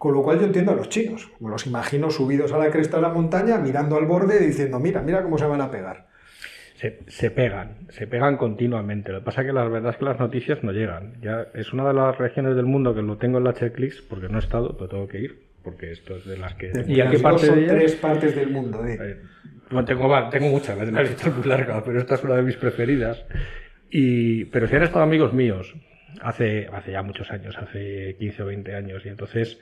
Con lo cual yo entiendo a los chinos. Me los imagino subidos a la cresta de la montaña, mirando al borde y diciendo, mira, mira cómo se van a pegar. Se, se pegan, se pegan continuamente. Lo que pasa es que la verdad es que las noticias no llegan. Ya es una de las regiones del mundo que lo tengo en la checklist porque no he estado, pero tengo que ir. Porque esto es de las que. ¿Y a qué parte son de ellas? tres partes del mundo. Eh, No tengo, va- tengo muchas, la la lista es muy larga, pero esta es una de mis preferidas. Y, pero si han estado amigos míos hace, hace ya muchos años, hace 15 o 20 años, y entonces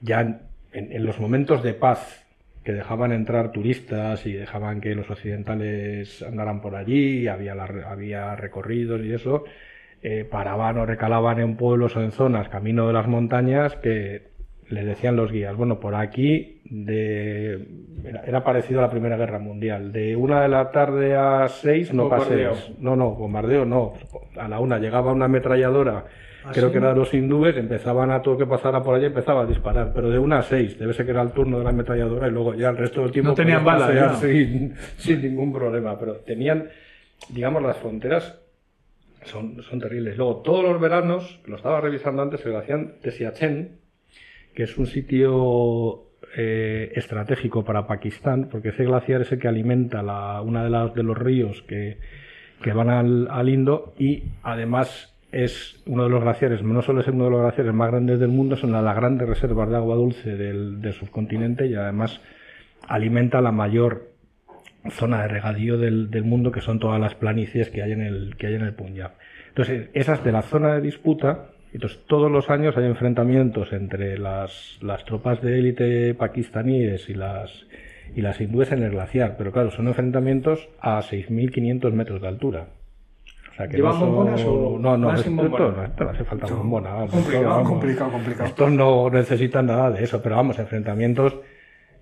ya en, en los momentos de paz que dejaban entrar turistas y dejaban que los occidentales andaran por allí, había, la- había recorridos y eso, eh, paraban o recalaban en pueblos o en zonas, camino de las montañas, que les decían los guías, bueno, por aquí de, era, era parecido a la Primera Guerra Mundial, de una de la tarde a seis no paséis. No, no, bombardeo no. A la una llegaba una ametralladora, ¿Ah, creo sí? que era de los hindúes, empezaban a todo que pasara por allí, empezaba a disparar, pero de una a seis, debe ser que era el turno de la ametralladora y luego ya el resto del tiempo No tenían balas, sin, sin ningún problema, pero tenían, digamos, las fronteras son, son terribles. Luego, todos los veranos, lo estaba revisando antes, se lo hacían de Siachen, que es un sitio eh, estratégico para Pakistán, porque ese glaciar es el que alimenta la, una de, las, de los ríos que, que van al, al Indo y además es uno de los glaciares, no solo es uno de los glaciares más grandes del mundo, son las, grandes reservas de agua dulce del, subcontinente y además alimenta la mayor zona de regadío del, mundo, que son todas las planicies que hay en el, que hay en el Punjab. Entonces, esas de la zona de disputa, entonces todos los años hay enfrentamientos entre las, las tropas de élite pakistaníes y las, y las hindúes en el glaciar, pero claro, son enfrentamientos a 6.500 metros de altura. Sea que ¿Llevan no son- bombonas o No, no, esto, bombona? no, esto no hace falta bombona. vamos, Complicado, esto, vamos. complicado, complicado. Estos no necesitan nada de eso, pero vamos, enfrentamientos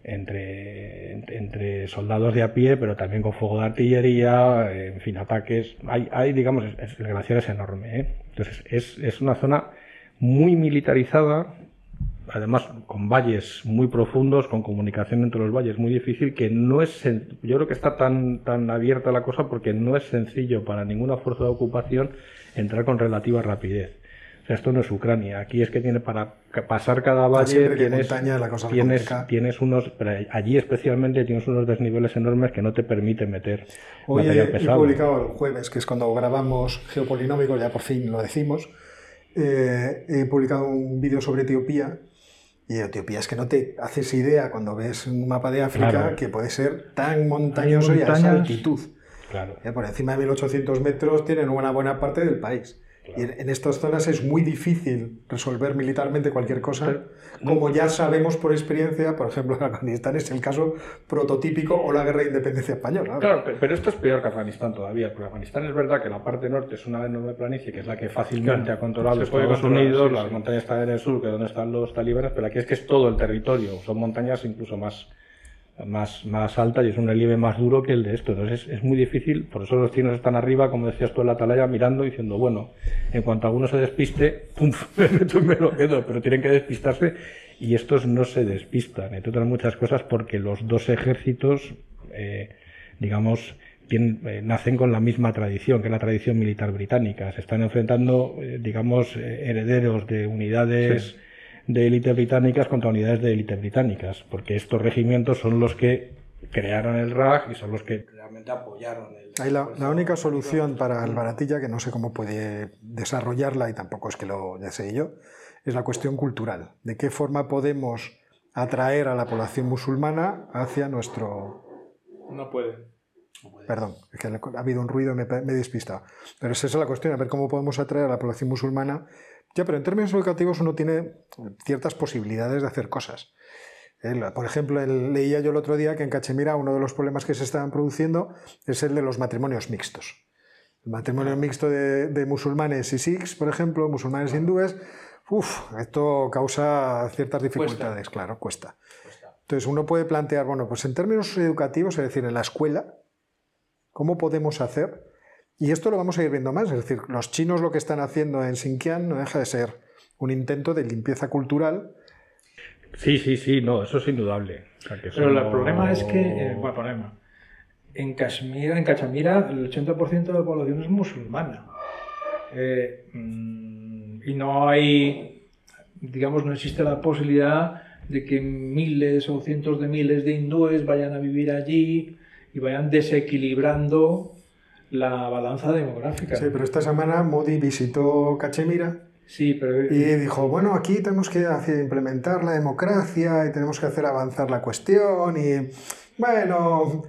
entre, entre- soldados de a pie, pero también con fuego de artillería, en fin, ataques. Hay, hay digamos, es- es- el glaciar es enorme. ¿eh? Entonces, es, es una zona muy militarizada, además con valles muy profundos, con comunicación entre los valles muy difícil, que no es, yo creo que está tan, tan abierta la cosa porque no es sencillo para ninguna fuerza de ocupación entrar con relativa rapidez. O sea, esto no es Ucrania. Aquí es que tiene para pasar cada valle tienes, montaña, la cosa tienes, tienes unos, pero allí especialmente tienes unos desniveles enormes que no te permiten meter Hoy he, material he pesado. publicado el jueves, que es cuando grabamos Geopolinómico, ya por fin lo decimos, eh, he publicado un vídeo sobre Etiopía. Y Etiopía es que no te haces idea cuando ves un mapa de África Claro. que puede ser tan montañoso y a esa altitud. Claro. Por encima de 1800 metros tienen una buena parte del país. Y en, en estas zonas es muy difícil resolver militarmente cualquier cosa, como ya sabemos por experiencia, por ejemplo, en Afganistán es el caso prototípico o la guerra de independencia española. Claro, pe- pero esto es peor que Afganistán todavía, porque Afganistán es verdad que la parte norte es una enorme planicie, que es la que fácilmente Claro, ha controlado Estados controlar, Unidos, sí, las sí. montañas están en el sur, que es donde están los talibanes, pero aquí es que es todo el territorio, son montañas incluso más, más, más altas y es un relieve más duro que el de esto, entonces es, es muy difícil, por eso los chinos están arriba, como decías tú en la atalaya, mirando y diciendo, bueno, en cuanto alguno se despiste, ¡pum! *laughs* me lo quedo, pero tienen que despistarse y estos no se despistan, entre otras muchas cosas porque los dos ejércitos, eh, digamos, tienen- eh, nacen con la misma tradición, que es la tradición militar británica. Se están enfrentando, eh, digamos, eh, herederos de unidades de élite británicas contra unidades de élite británicas, porque estos regimientos son los que crearon el RAG y son los que realmente apoyaron el... Ahí la, la única solución para el Baratilla, que no sé cómo puede desarrollarla y tampoco es que lo ya sé yo, es la cuestión cultural. ¿De qué forma podemos atraer a la población musulmana hacia nuestro... No puede. Perdón, es que ha habido un ruido y me, me he despistado. Pero esa es la cuestión, a ver cómo podemos atraer a la población musulmana. Ya, pero en términos educativos uno tiene ciertas posibilidades de hacer cosas. Por ejemplo, leía yo el otro día que en Cachemira uno de los problemas que se estaban produciendo es el de los matrimonios mixtos. El matrimonio mixto de, de musulmanes y sikhs, por ejemplo, musulmanes hindúes, uff, esto causa ciertas dificultades, claro, cuesta. Entonces uno puede plantear, bueno, pues en términos educativos, es decir, en la escuela, ¿cómo podemos hacer? Y esto lo vamos a ir viendo más, es decir, los chinos lo que están haciendo en Xinjiang no deja de ser un intento de limpieza cultural Sí, sí, sí, no, eso es indudable. O sea, que eso Pero el problema es que, eh, bueno, problema. En Kashmir, en Cachemira, el 80% de la población es musulmana. Eh, mm, y no hay, digamos, no existe la posibilidad de que miles o cientos de miles de hindúes vayan a vivir allí y vayan desequilibrando la balanza demográfica. Sí, pero esta semana Modi visitó Cachemira Sí, pero y dijo, bueno, aquí tenemos que hacer- implementar la democracia y tenemos que hacer avanzar la cuestión y, bueno,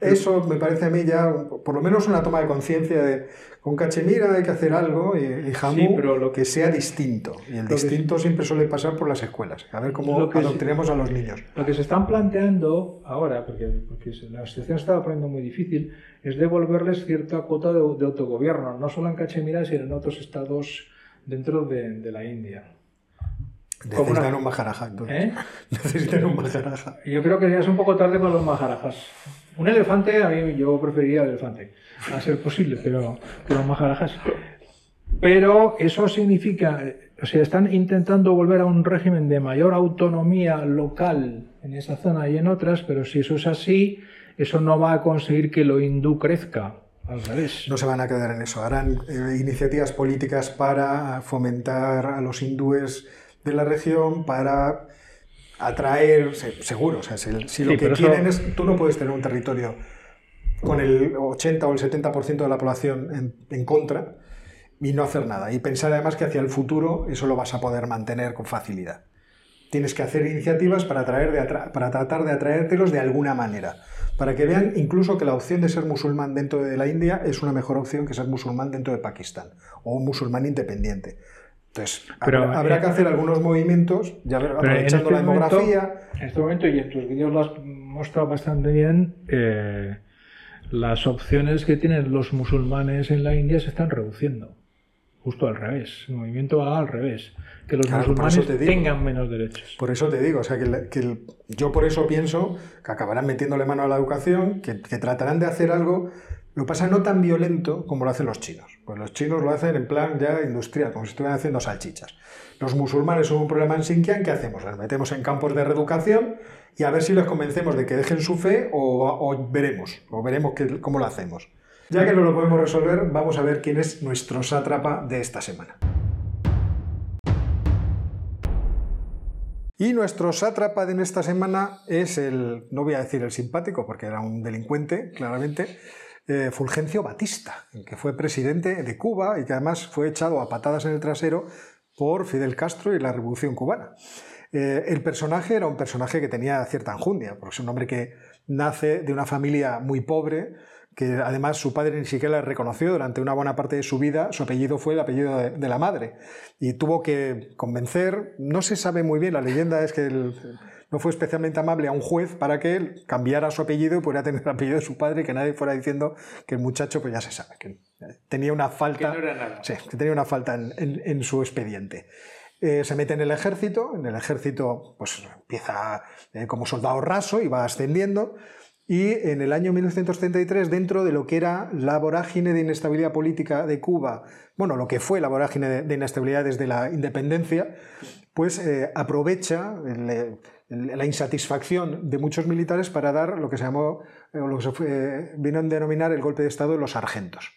eso me parece a mí ya por lo menos una toma de conciencia de con Cachemira hay que hacer algo y, y Sí, pero lo que sea distinto. Y el que- distinto siempre suele pasar por las escuelas. A ver cómo Lo que a los niños. Lo que se están planteando ahora, porque, la situación se está poniendo muy difícil, es devolverles cierta cuota de, de autogobierno, no solo en Cachemira, sino en otros estados dentro de, de la India. Necesitan una- un Maharaja. entonces. ¿Eh? *laughs* Necesitan un Maharaja. Yo creo que ya es un poco tarde con los maharajas. Un elefante, a mí yo preferiría el elefante, a ser posible, pero, los maharajas. Pero eso significa, eh, o sea, están intentando volver a un régimen de mayor autonomía local en esa zona y en otras, pero si eso es así, eso no va a conseguir que lo hindú crezca. Al revés. No se van a quedar en eso. Harán eh, iniciativas políticas para fomentar a los hindúes de la región, para atraer, se- seguro, o sea, si, lo Sí, que eso- quieren es, tú no puedes tener un territorio con el 80 o el 70% de la población en, en contra y no hacer nada. Y pensar además que hacia el futuro eso lo vas a poder mantener con facilidad. Tienes que hacer iniciativas para, atraer de atra- para tratar de atraértelos de alguna manera. Para que vean incluso que la opción de ser musulmán dentro de la India es una mejor opción que ser musulmán dentro de Pakistán o un musulmán independiente. Entonces, Pero, habrá, habrá eh, que hacer algunos movimientos, ya ver- aprovechando este la momento- demografía. En este momento, y en tus vídeos lo has mostrado bastante bien, eh, las opciones que tienen los musulmanes en la India se están reduciendo. Justo al revés. El movimiento va al revés. Que los Claro, musulmanes eso te digo. tengan menos derechos. Por eso te digo, o sea, que, el- que el- yo por eso pienso que acabarán metiéndole mano a la educación, que, que tratarán de hacer algo, lo pasa no tan violento como lo hacen los chinos. Pues los chinos lo hacen en plan ya industrial, como si estuvieran haciendo salchichas. Los musulmanes son un problema en Xinjiang, ¿qué hacemos? Les metemos en campos de reeducación y a ver si les convencemos de que dejen su fe o, veremos, o veremos cómo lo hacemos. Ya que no lo podemos resolver, vamos a ver quién es nuestro sátrapa de esta semana. Y nuestro sátrapa de esta semana es el, no voy a decir el simpático, porque era un delincuente, claramente, eh, Fulgencio Batista, el que fue presidente de Cuba y que además fue echado a patadas en el trasero por Fidel Castro y la Revolución Cubana. Eh, el personaje era un personaje que tenía cierta enjundia, porque es un hombre que nace de una familia muy pobre, que además su padre ni siquiera le reconoció durante una buena parte de su vida, su apellido fue el apellido de, de la madre, y tuvo que convencer, no se sabe muy bien, la leyenda es que él no fue especialmente amable a un juez para que él cambiara su apellido y pudiera tener el apellido de su padre, y que nadie fuera diciendo que el muchacho, pues ya se sabe, que tenía una falta, Que no era nada. sí, que tenía una falta en, en- en su expediente. Eh, se mete en el ejército, en el ejército pues empieza eh, como soldado raso y va ascendiendo, y en el año 1933, dentro de lo que era la vorágine de inestabilidad política de Cuba, bueno, lo que fue la vorágine de, inestabilidad desde la independencia, pues eh, aprovecha el- la insatisfacción de muchos militares para dar lo que se llamó, eh, o lo que se eh, vino a denominar el golpe de Estado de los sargentos.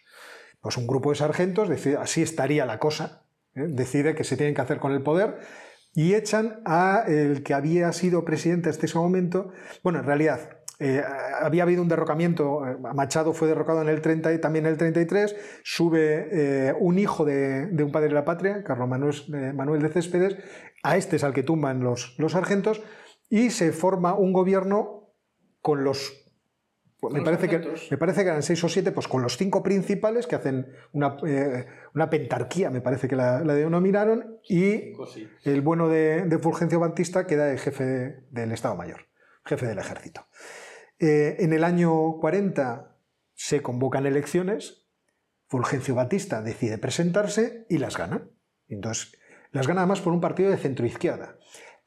Pues un grupo de sargentos, decide, así estaría la cosa, ¿eh? decide que se tienen que hacer con el poder y echan a el que había sido presidente hasta ese momento, bueno, en realidad había habido un derrocamiento, Machado fue derrocado en el 30 y también en el 33, sube un hijo de, un padre de la patria, Carlos Manuel, Manuel de Céspedes, a este es al que tumban los, los sargentos, y se forma un gobierno con los pues me, parece que, me parece que eran seis o siete, pues con los cinco principales que hacen una, eh, una pentarquía, me parece que la, la denominaron, y el bueno de, de Fulgencio Batista queda el jefe de- del Estado Mayor, jefe del ejército. Eh, en el año 40 se convocan elecciones, Fulgencio Batista decide presentarse y las gana. Entonces, las gana además por un partido de centroizquierda.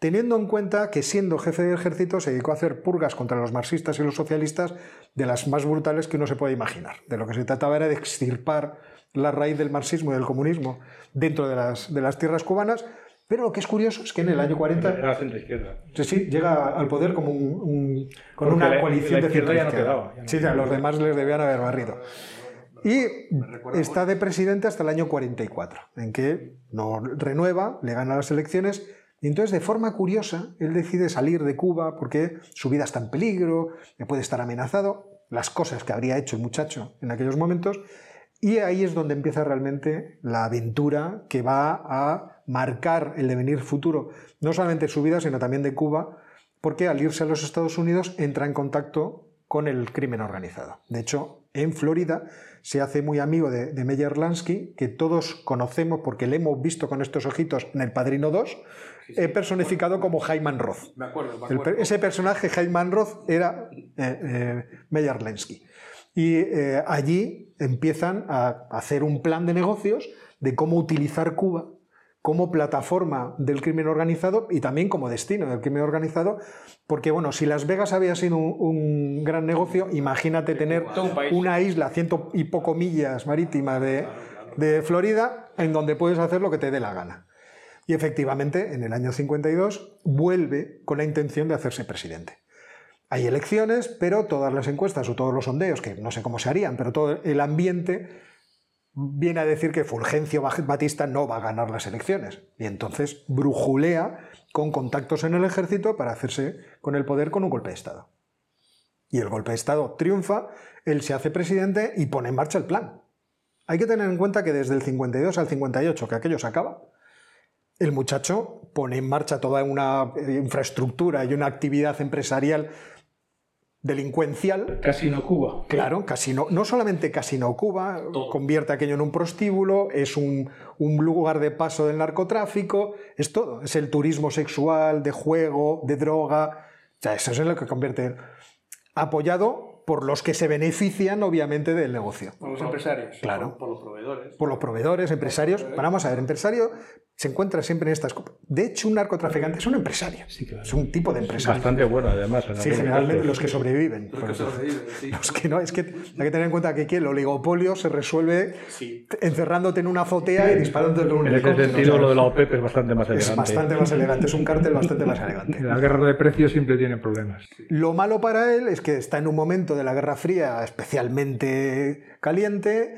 Teniendo en cuenta que siendo jefe del ejército se dedicó a hacer purgas contra los marxistas y los socialistas de las más brutales que uno se puede imaginar. De lo que se trataba era de extirpar la raíz del marxismo y del comunismo dentro de las, de las tierras cubanas. Pero lo que es curioso es que en el año 40 Era centro izquierda. Sí, sí, llega al poder como un, un- con Porque una la- coalición la de izquierda ya no centroizquierda. quedaba, ya no sí, ya, los demás les debían haber barrido. Y está de presidente hasta el año 44, en que no renueva, le gana las elecciones, y entonces de forma curiosa él decide salir de Cuba porque su vida está en peligro, puede estar amenazado, las cosas que habría hecho el muchacho en aquellos momentos, y ahí es donde empieza realmente la aventura que va a marcar el devenir futuro, no solamente de su vida, sino también de Cuba, porque al irse a los Estados Unidos entra en contacto con el crimen organizado. De hecho, en Florida se hace muy amigo de, de Meyer Lansky, que todos conocemos porque le hemos visto con estos ojitos en El Padrino 2, eh, personificado como Hyman Roth. Me acuerdo, me ese personaje, Hyman Roth, era eh, eh, Meyer Lansky. Y eh, allí empiezan a hacer un plan de negocios de cómo utilizar Cuba como plataforma del crimen organizado y también como destino del crimen organizado, porque bueno, si Las Vegas había sido un, un gran negocio, imagínate tener una isla ciento y poco millas marítimas de, de Florida en donde puedes hacer lo que te dé la gana. Y efectivamente, en el año 52 vuelve con la intención de hacerse presidente. Hay elecciones, pero todas las encuestas o todos los sondeos, que no sé cómo se harían, pero todo el ambiente viene a decir que Fulgencio Batista no va a ganar las elecciones. Y entonces brujulea con contactos en el ejército para hacerse con el poder con un golpe de Estado. Y el golpe de Estado triunfa, él se hace presidente y pone en marcha el plan. Hay que tener en cuenta que desde el 52 al 58, que aquello se acaba, el muchacho pone en marcha toda una eh, infraestructura y una actividad empresarial delincuencial Casino Cuba. Claro, Casino, no solamente Casino Cuba, convierte aquello en un prostíbulo, es un, un lugar de paso del narcotráfico, es todo, es el turismo sexual, de juego, de droga, o sea, eso es en lo que convierte, apoyado por los que se benefician obviamente del negocio, Por los empresarios. Claro. Por, por los proveedores. por los proveedores, empresarios, pero vamos a ver, empresario se encuentra siempre en estas... De hecho, un narcotraficante es un empresario, Sí, claro. es un tipo de empresario. Bastante bueno, además. en Sí, generalmente casos. los que sobreviven. Los que sobreviven, sí. Los que no, es que hay que tener en cuenta que aquí el oligopolio se resuelve Sí. encerrándote en una azotea y disparándote con un En ese sentido, lo de la OPEP es bastante más Es elegante. bastante más elegante, es un cártel bastante más elegante. La guerra de precios siempre tiene problemas. Lo malo para él es que está en un momento de la Guerra Fría especialmente caliente,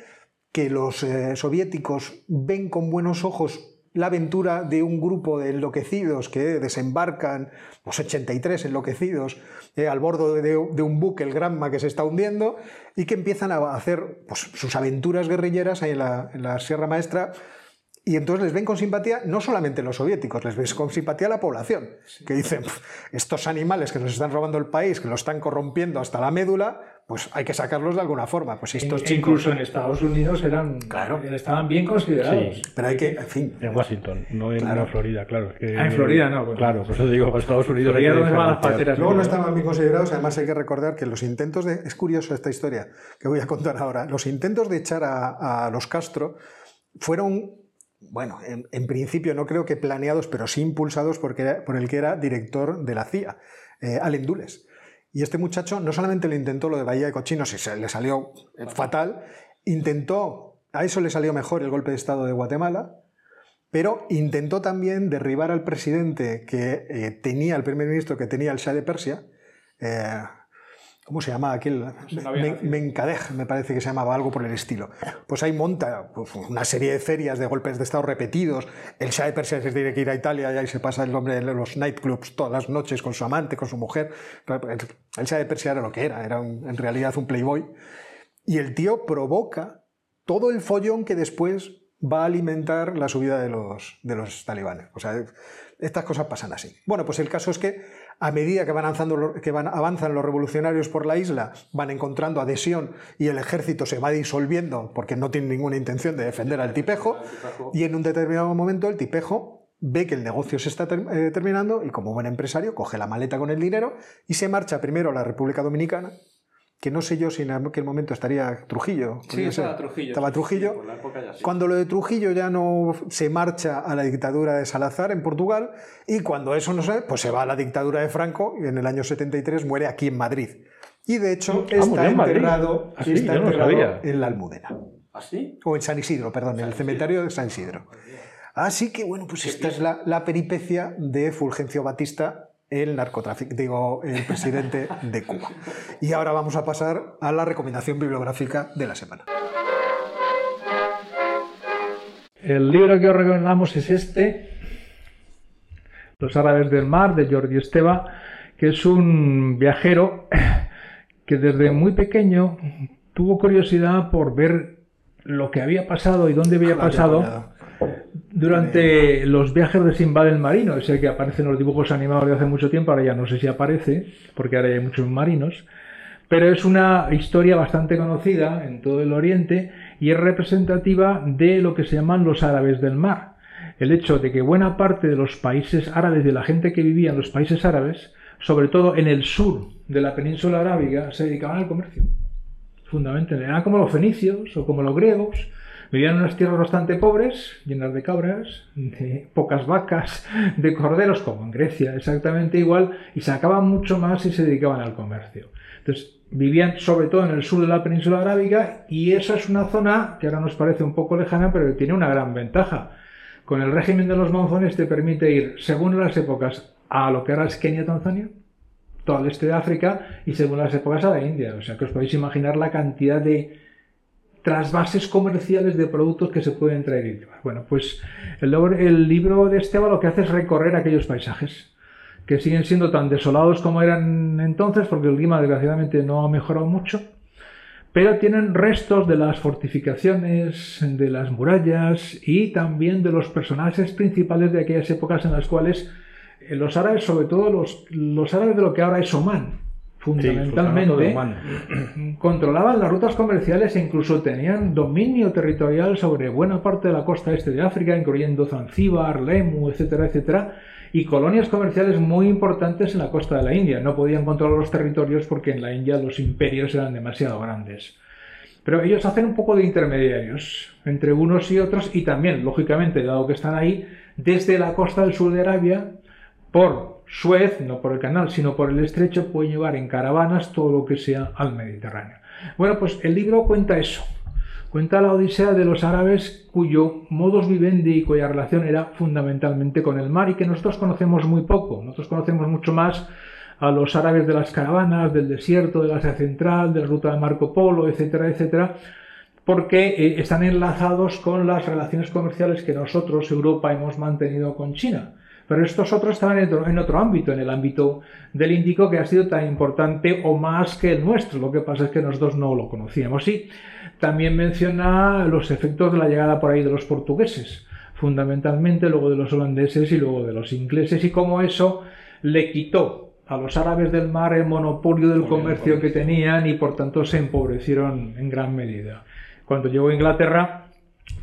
que los eh, soviéticos ven con buenos ojos la aventura de un grupo de enloquecidos que desembarcan, los 83 enloquecidos, eh, al bordo de, de un buque, el Granma, que se está hundiendo, y que empiezan a hacer pues, sus aventuras guerrilleras ahí en la, en la Sierra Maestra. Y entonces les ven con simpatía no solamente los soviéticos, les ven con simpatía la población, que dicen, "Pf, estos animales que nos están robando el país, que lo están corrompiendo hasta la médula, pues hay que sacarlos de alguna forma. Pues estos E chicos... Incluso en Estados Unidos eran, Claro. estaban bien considerados. Sí. Pero hay que, en fin, En Washington, no en Claro. Florida, claro. es que- Ah, en Florida no, bueno. Claro, por eso digo, en Estados Unidos. Florida hay que donde van las diferenciar. pateras. Luego no estaban bien considerados, además hay que recordar que los intentos de... Es curioso esta historia que voy a contar ahora. Los intentos de echar a, a los Castro fueron, bueno, en, en principio no creo que planeados, pero sí impulsados porque era- por el que era director de la CIA, eh, Allen Dulles. Y este muchacho no solamente le intentó lo de Bahía de Cochinos y se le salió fatal, intentó, a eso le salió mejor el golpe de Estado de Guatemala, pero intentó también derribar al presidente que eh, tenía, el primer ministro que tenía el Shah de Persia, eh, ¿Cómo se llama aquel? Mencadej, me parece que se llamaba algo por el estilo. Pues ahí monta pues, una serie de ferias de golpes de Estado repetidos. El Shah de Persia se tiene que ir a Italia y ahí se pasa el hombre en los nightclubs todas las noches con su amante, con su mujer. El Shah de Persia era lo que era, era un- en realidad un playboy. Y el tío provoca todo el follón que después va a alimentar la subida de los, de los talibanes. O sea, estas cosas pasan así. Bueno, pues el caso es que a medida que van, avanzando, avanzan los revolucionarios por la isla, van encontrando adhesión y el ejército se va disolviendo porque no tiene ninguna intención de defender al tipejo. Y en un determinado momento el tipejo ve que el negocio se está eh, terminando y como buen empresario coge la maleta con el dinero y se marcha primero a la República Dominicana, que no sé yo si en aquel momento estaría Trujillo. Sí, estaba ser. Trujillo. Estaba sí, Trujillo. sí, por la época ya sí. Cuando lo de Trujillo ya no se marcha a la dictadura de Salazar en Portugal y cuando eso no se, pues se va a la dictadura de Franco y en el año 73 muere aquí en Madrid. Y de hecho Ah, está enterrado, Ah, está no en la Almudena. ¿Ah, sí? O en San Isidro, perdón, en el cementerio de San Isidro. Así que bueno, pues esta es la, la peripecia de Fulgencio Batista, el narcotráfico, digo, el presidente de Cuba. Y ahora vamos a pasar a la recomendación bibliográfica de la semana. El libro que os recomendamos es este, Los árabes del mar, de Jordi Esteba, que es un viajero que desde muy pequeño tuvo curiosidad por ver lo que había pasado y dónde había pasado durante los viajes de Sinbad el marino, ese que aparece en los dibujos animados de hace mucho tiempo, ahora ya no sé si aparece, porque ahora ya hay muchos marinos, pero es una historia bastante conocida en todo el Oriente y es representativa de lo que se llaman los árabes del mar. El hecho de que buena parte de los países árabes, de la gente que vivía en los países árabes, sobre todo en el sur de la península arábiga, se dedicaban al comercio. Fundamentalmente, eran como los fenicios o como los griegos, Vivían en unas tierras bastante pobres, llenas de cabras, de pocas vacas, de corderos, como en Grecia, exactamente igual, y sacaban mucho más y se dedicaban al comercio. Entonces, vivían sobre todo en el sur de la península arábiga y eso es una zona que ahora nos parece un poco lejana, pero que tiene una gran ventaja. Con el régimen de los monzones te permite ir, según las épocas, a lo que ahora es Kenia, Tanzania, todo el este de África, y según las épocas a la India. O sea que os podéis imaginar la cantidad de trasvases comerciales de productos que se pueden traer y llevar. Bueno, pues el, libro de Esteban lo que hace es recorrer aquellos paisajes que siguen siendo tan desolados como eran entonces, porque el clima desgraciadamente no ha mejorado mucho, pero tienen restos de las fortificaciones, de las murallas y también de los personajes principales de aquellas épocas en las cuales eh, los árabes, sobre todo los, los árabes de lo que ahora es Oman, fundamentalmente, Sí, *clears throat* controlaban las rutas comerciales e incluso tenían dominio territorial sobre buena parte de la costa este de África, incluyendo Zanzíbar, Lemu, etcétera, etcétera, y colonias comerciales muy importantes en la costa de la India. No podían controlar los territorios porque en la India los imperios eran demasiado grandes. Pero ellos hacen un poco de intermediarios entre unos y otros y también, lógicamente, dado que están ahí, desde la costa del sur de Arabia, por Suez, no por el canal, sino por el estrecho, pueden llevar en caravanas todo lo que sea al Mediterráneo. Bueno, pues el libro cuenta eso. Cuenta la odisea de los árabes cuyo modus vivendi y cuya relación era fundamentalmente con el mar y que nosotros conocemos muy poco. Nosotros conocemos mucho más a los árabes de las caravanas, del desierto, del Asia Central, de la ruta de Marco Polo, etcétera, etcétera, porque eh, están enlazados con las relaciones comerciales que nosotros, Europa, hemos mantenido con China. Pero estos otros estaban en otro, en otro, ámbito, en el ámbito del Índico, que ha sido tan importante o más que el nuestro. Lo que pasa es que nosotros no lo conocíamos. Y también menciona los efectos de la llegada por ahí de los portugueses, fundamentalmente luego de los holandeses y luego de los ingleses, y cómo eso le quitó a los árabes del mar el monopolio del comercio que tenían y por tanto se empobrecieron en gran medida. Cuando llegó a Inglaterra,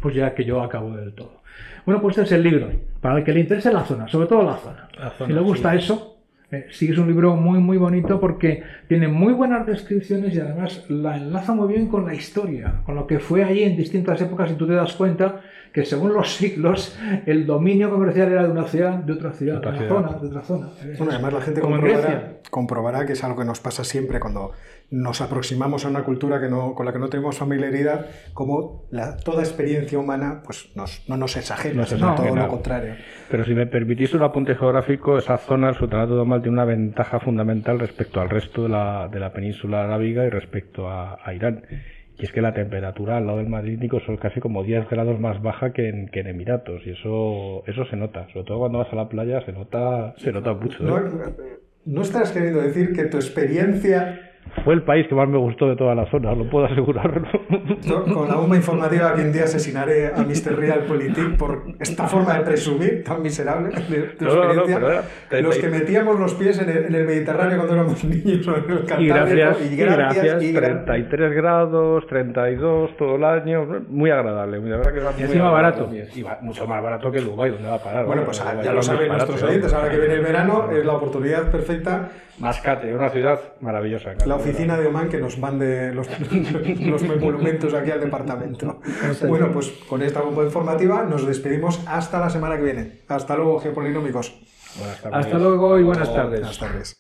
pues ya que yo acabo del todo. Bueno, pues este es el libro. Para el que le interese la zona, sobre todo la zona. La zona, si le gusta sí. eso, eh, sí es un libro muy, muy bonito porque tiene muy buenas descripciones y además la enlaza muy bien con la historia, con lo que fue ahí en distintas épocas y tú te das cuenta que según los siglos el dominio comercial era de una ciudad, de otra ciudad, Otra de una ciudad. zona, de otra zona. Bueno, además la gente comprobará, comprobará que es algo que nos pasa siempre cuando nos aproximamos a una cultura que no, con la que no tenemos familiaridad, como la, toda experiencia humana pues nos- no nos exagera, No se sino todo lo contrario. Pero si me permitís un apunte geográfico, esa zona, el Sultanato de Oman tiene una ventaja fundamental respecto al resto de la, de la península arábiga y respecto a, a Irán. Y es que la temperatura al lado del Magnífico son casi como 10 grados más baja que en, que en Emiratos. Y eso, eso se nota. Sobre todo cuando vas a la playa se nota, se nota mucho. No, ¿eh? no estás queriendo decir que tu experiencia Fue el país que más me gustó de toda la zona, lo puedo asegurar. No, Con la bomba informativa que un día asesinaré a Mr. Realpolitik por esta forma de presumir tan miserable de tu No, no, no, experiencia. pero era- Los que metíamos los pies en el, en el Mediterráneo cuando éramos *laughs* niños en el Y Cantábrico, gracias, y gracias, y gra- 33 grados, 32 todo el año, muy agradable. La verdad que va muy encima agradable. barato. Y va- mucho más barato que Dubái, ¿dónde va a parar? Bueno, pues ya va lo muy saben nuestros ¿no? oyentes, ahora que viene el verano es la oportunidad perfecta. Mascate, una ciudad maravillosa. La oficina de Oman que nos mande los, *laughs* los monumentos aquí al departamento. Bueno, pues con esta bomba informativa nos despedimos hasta la semana que viene. Hasta luego, geopolinómicos. Hasta luego y buenas tardes. Buenas tardes.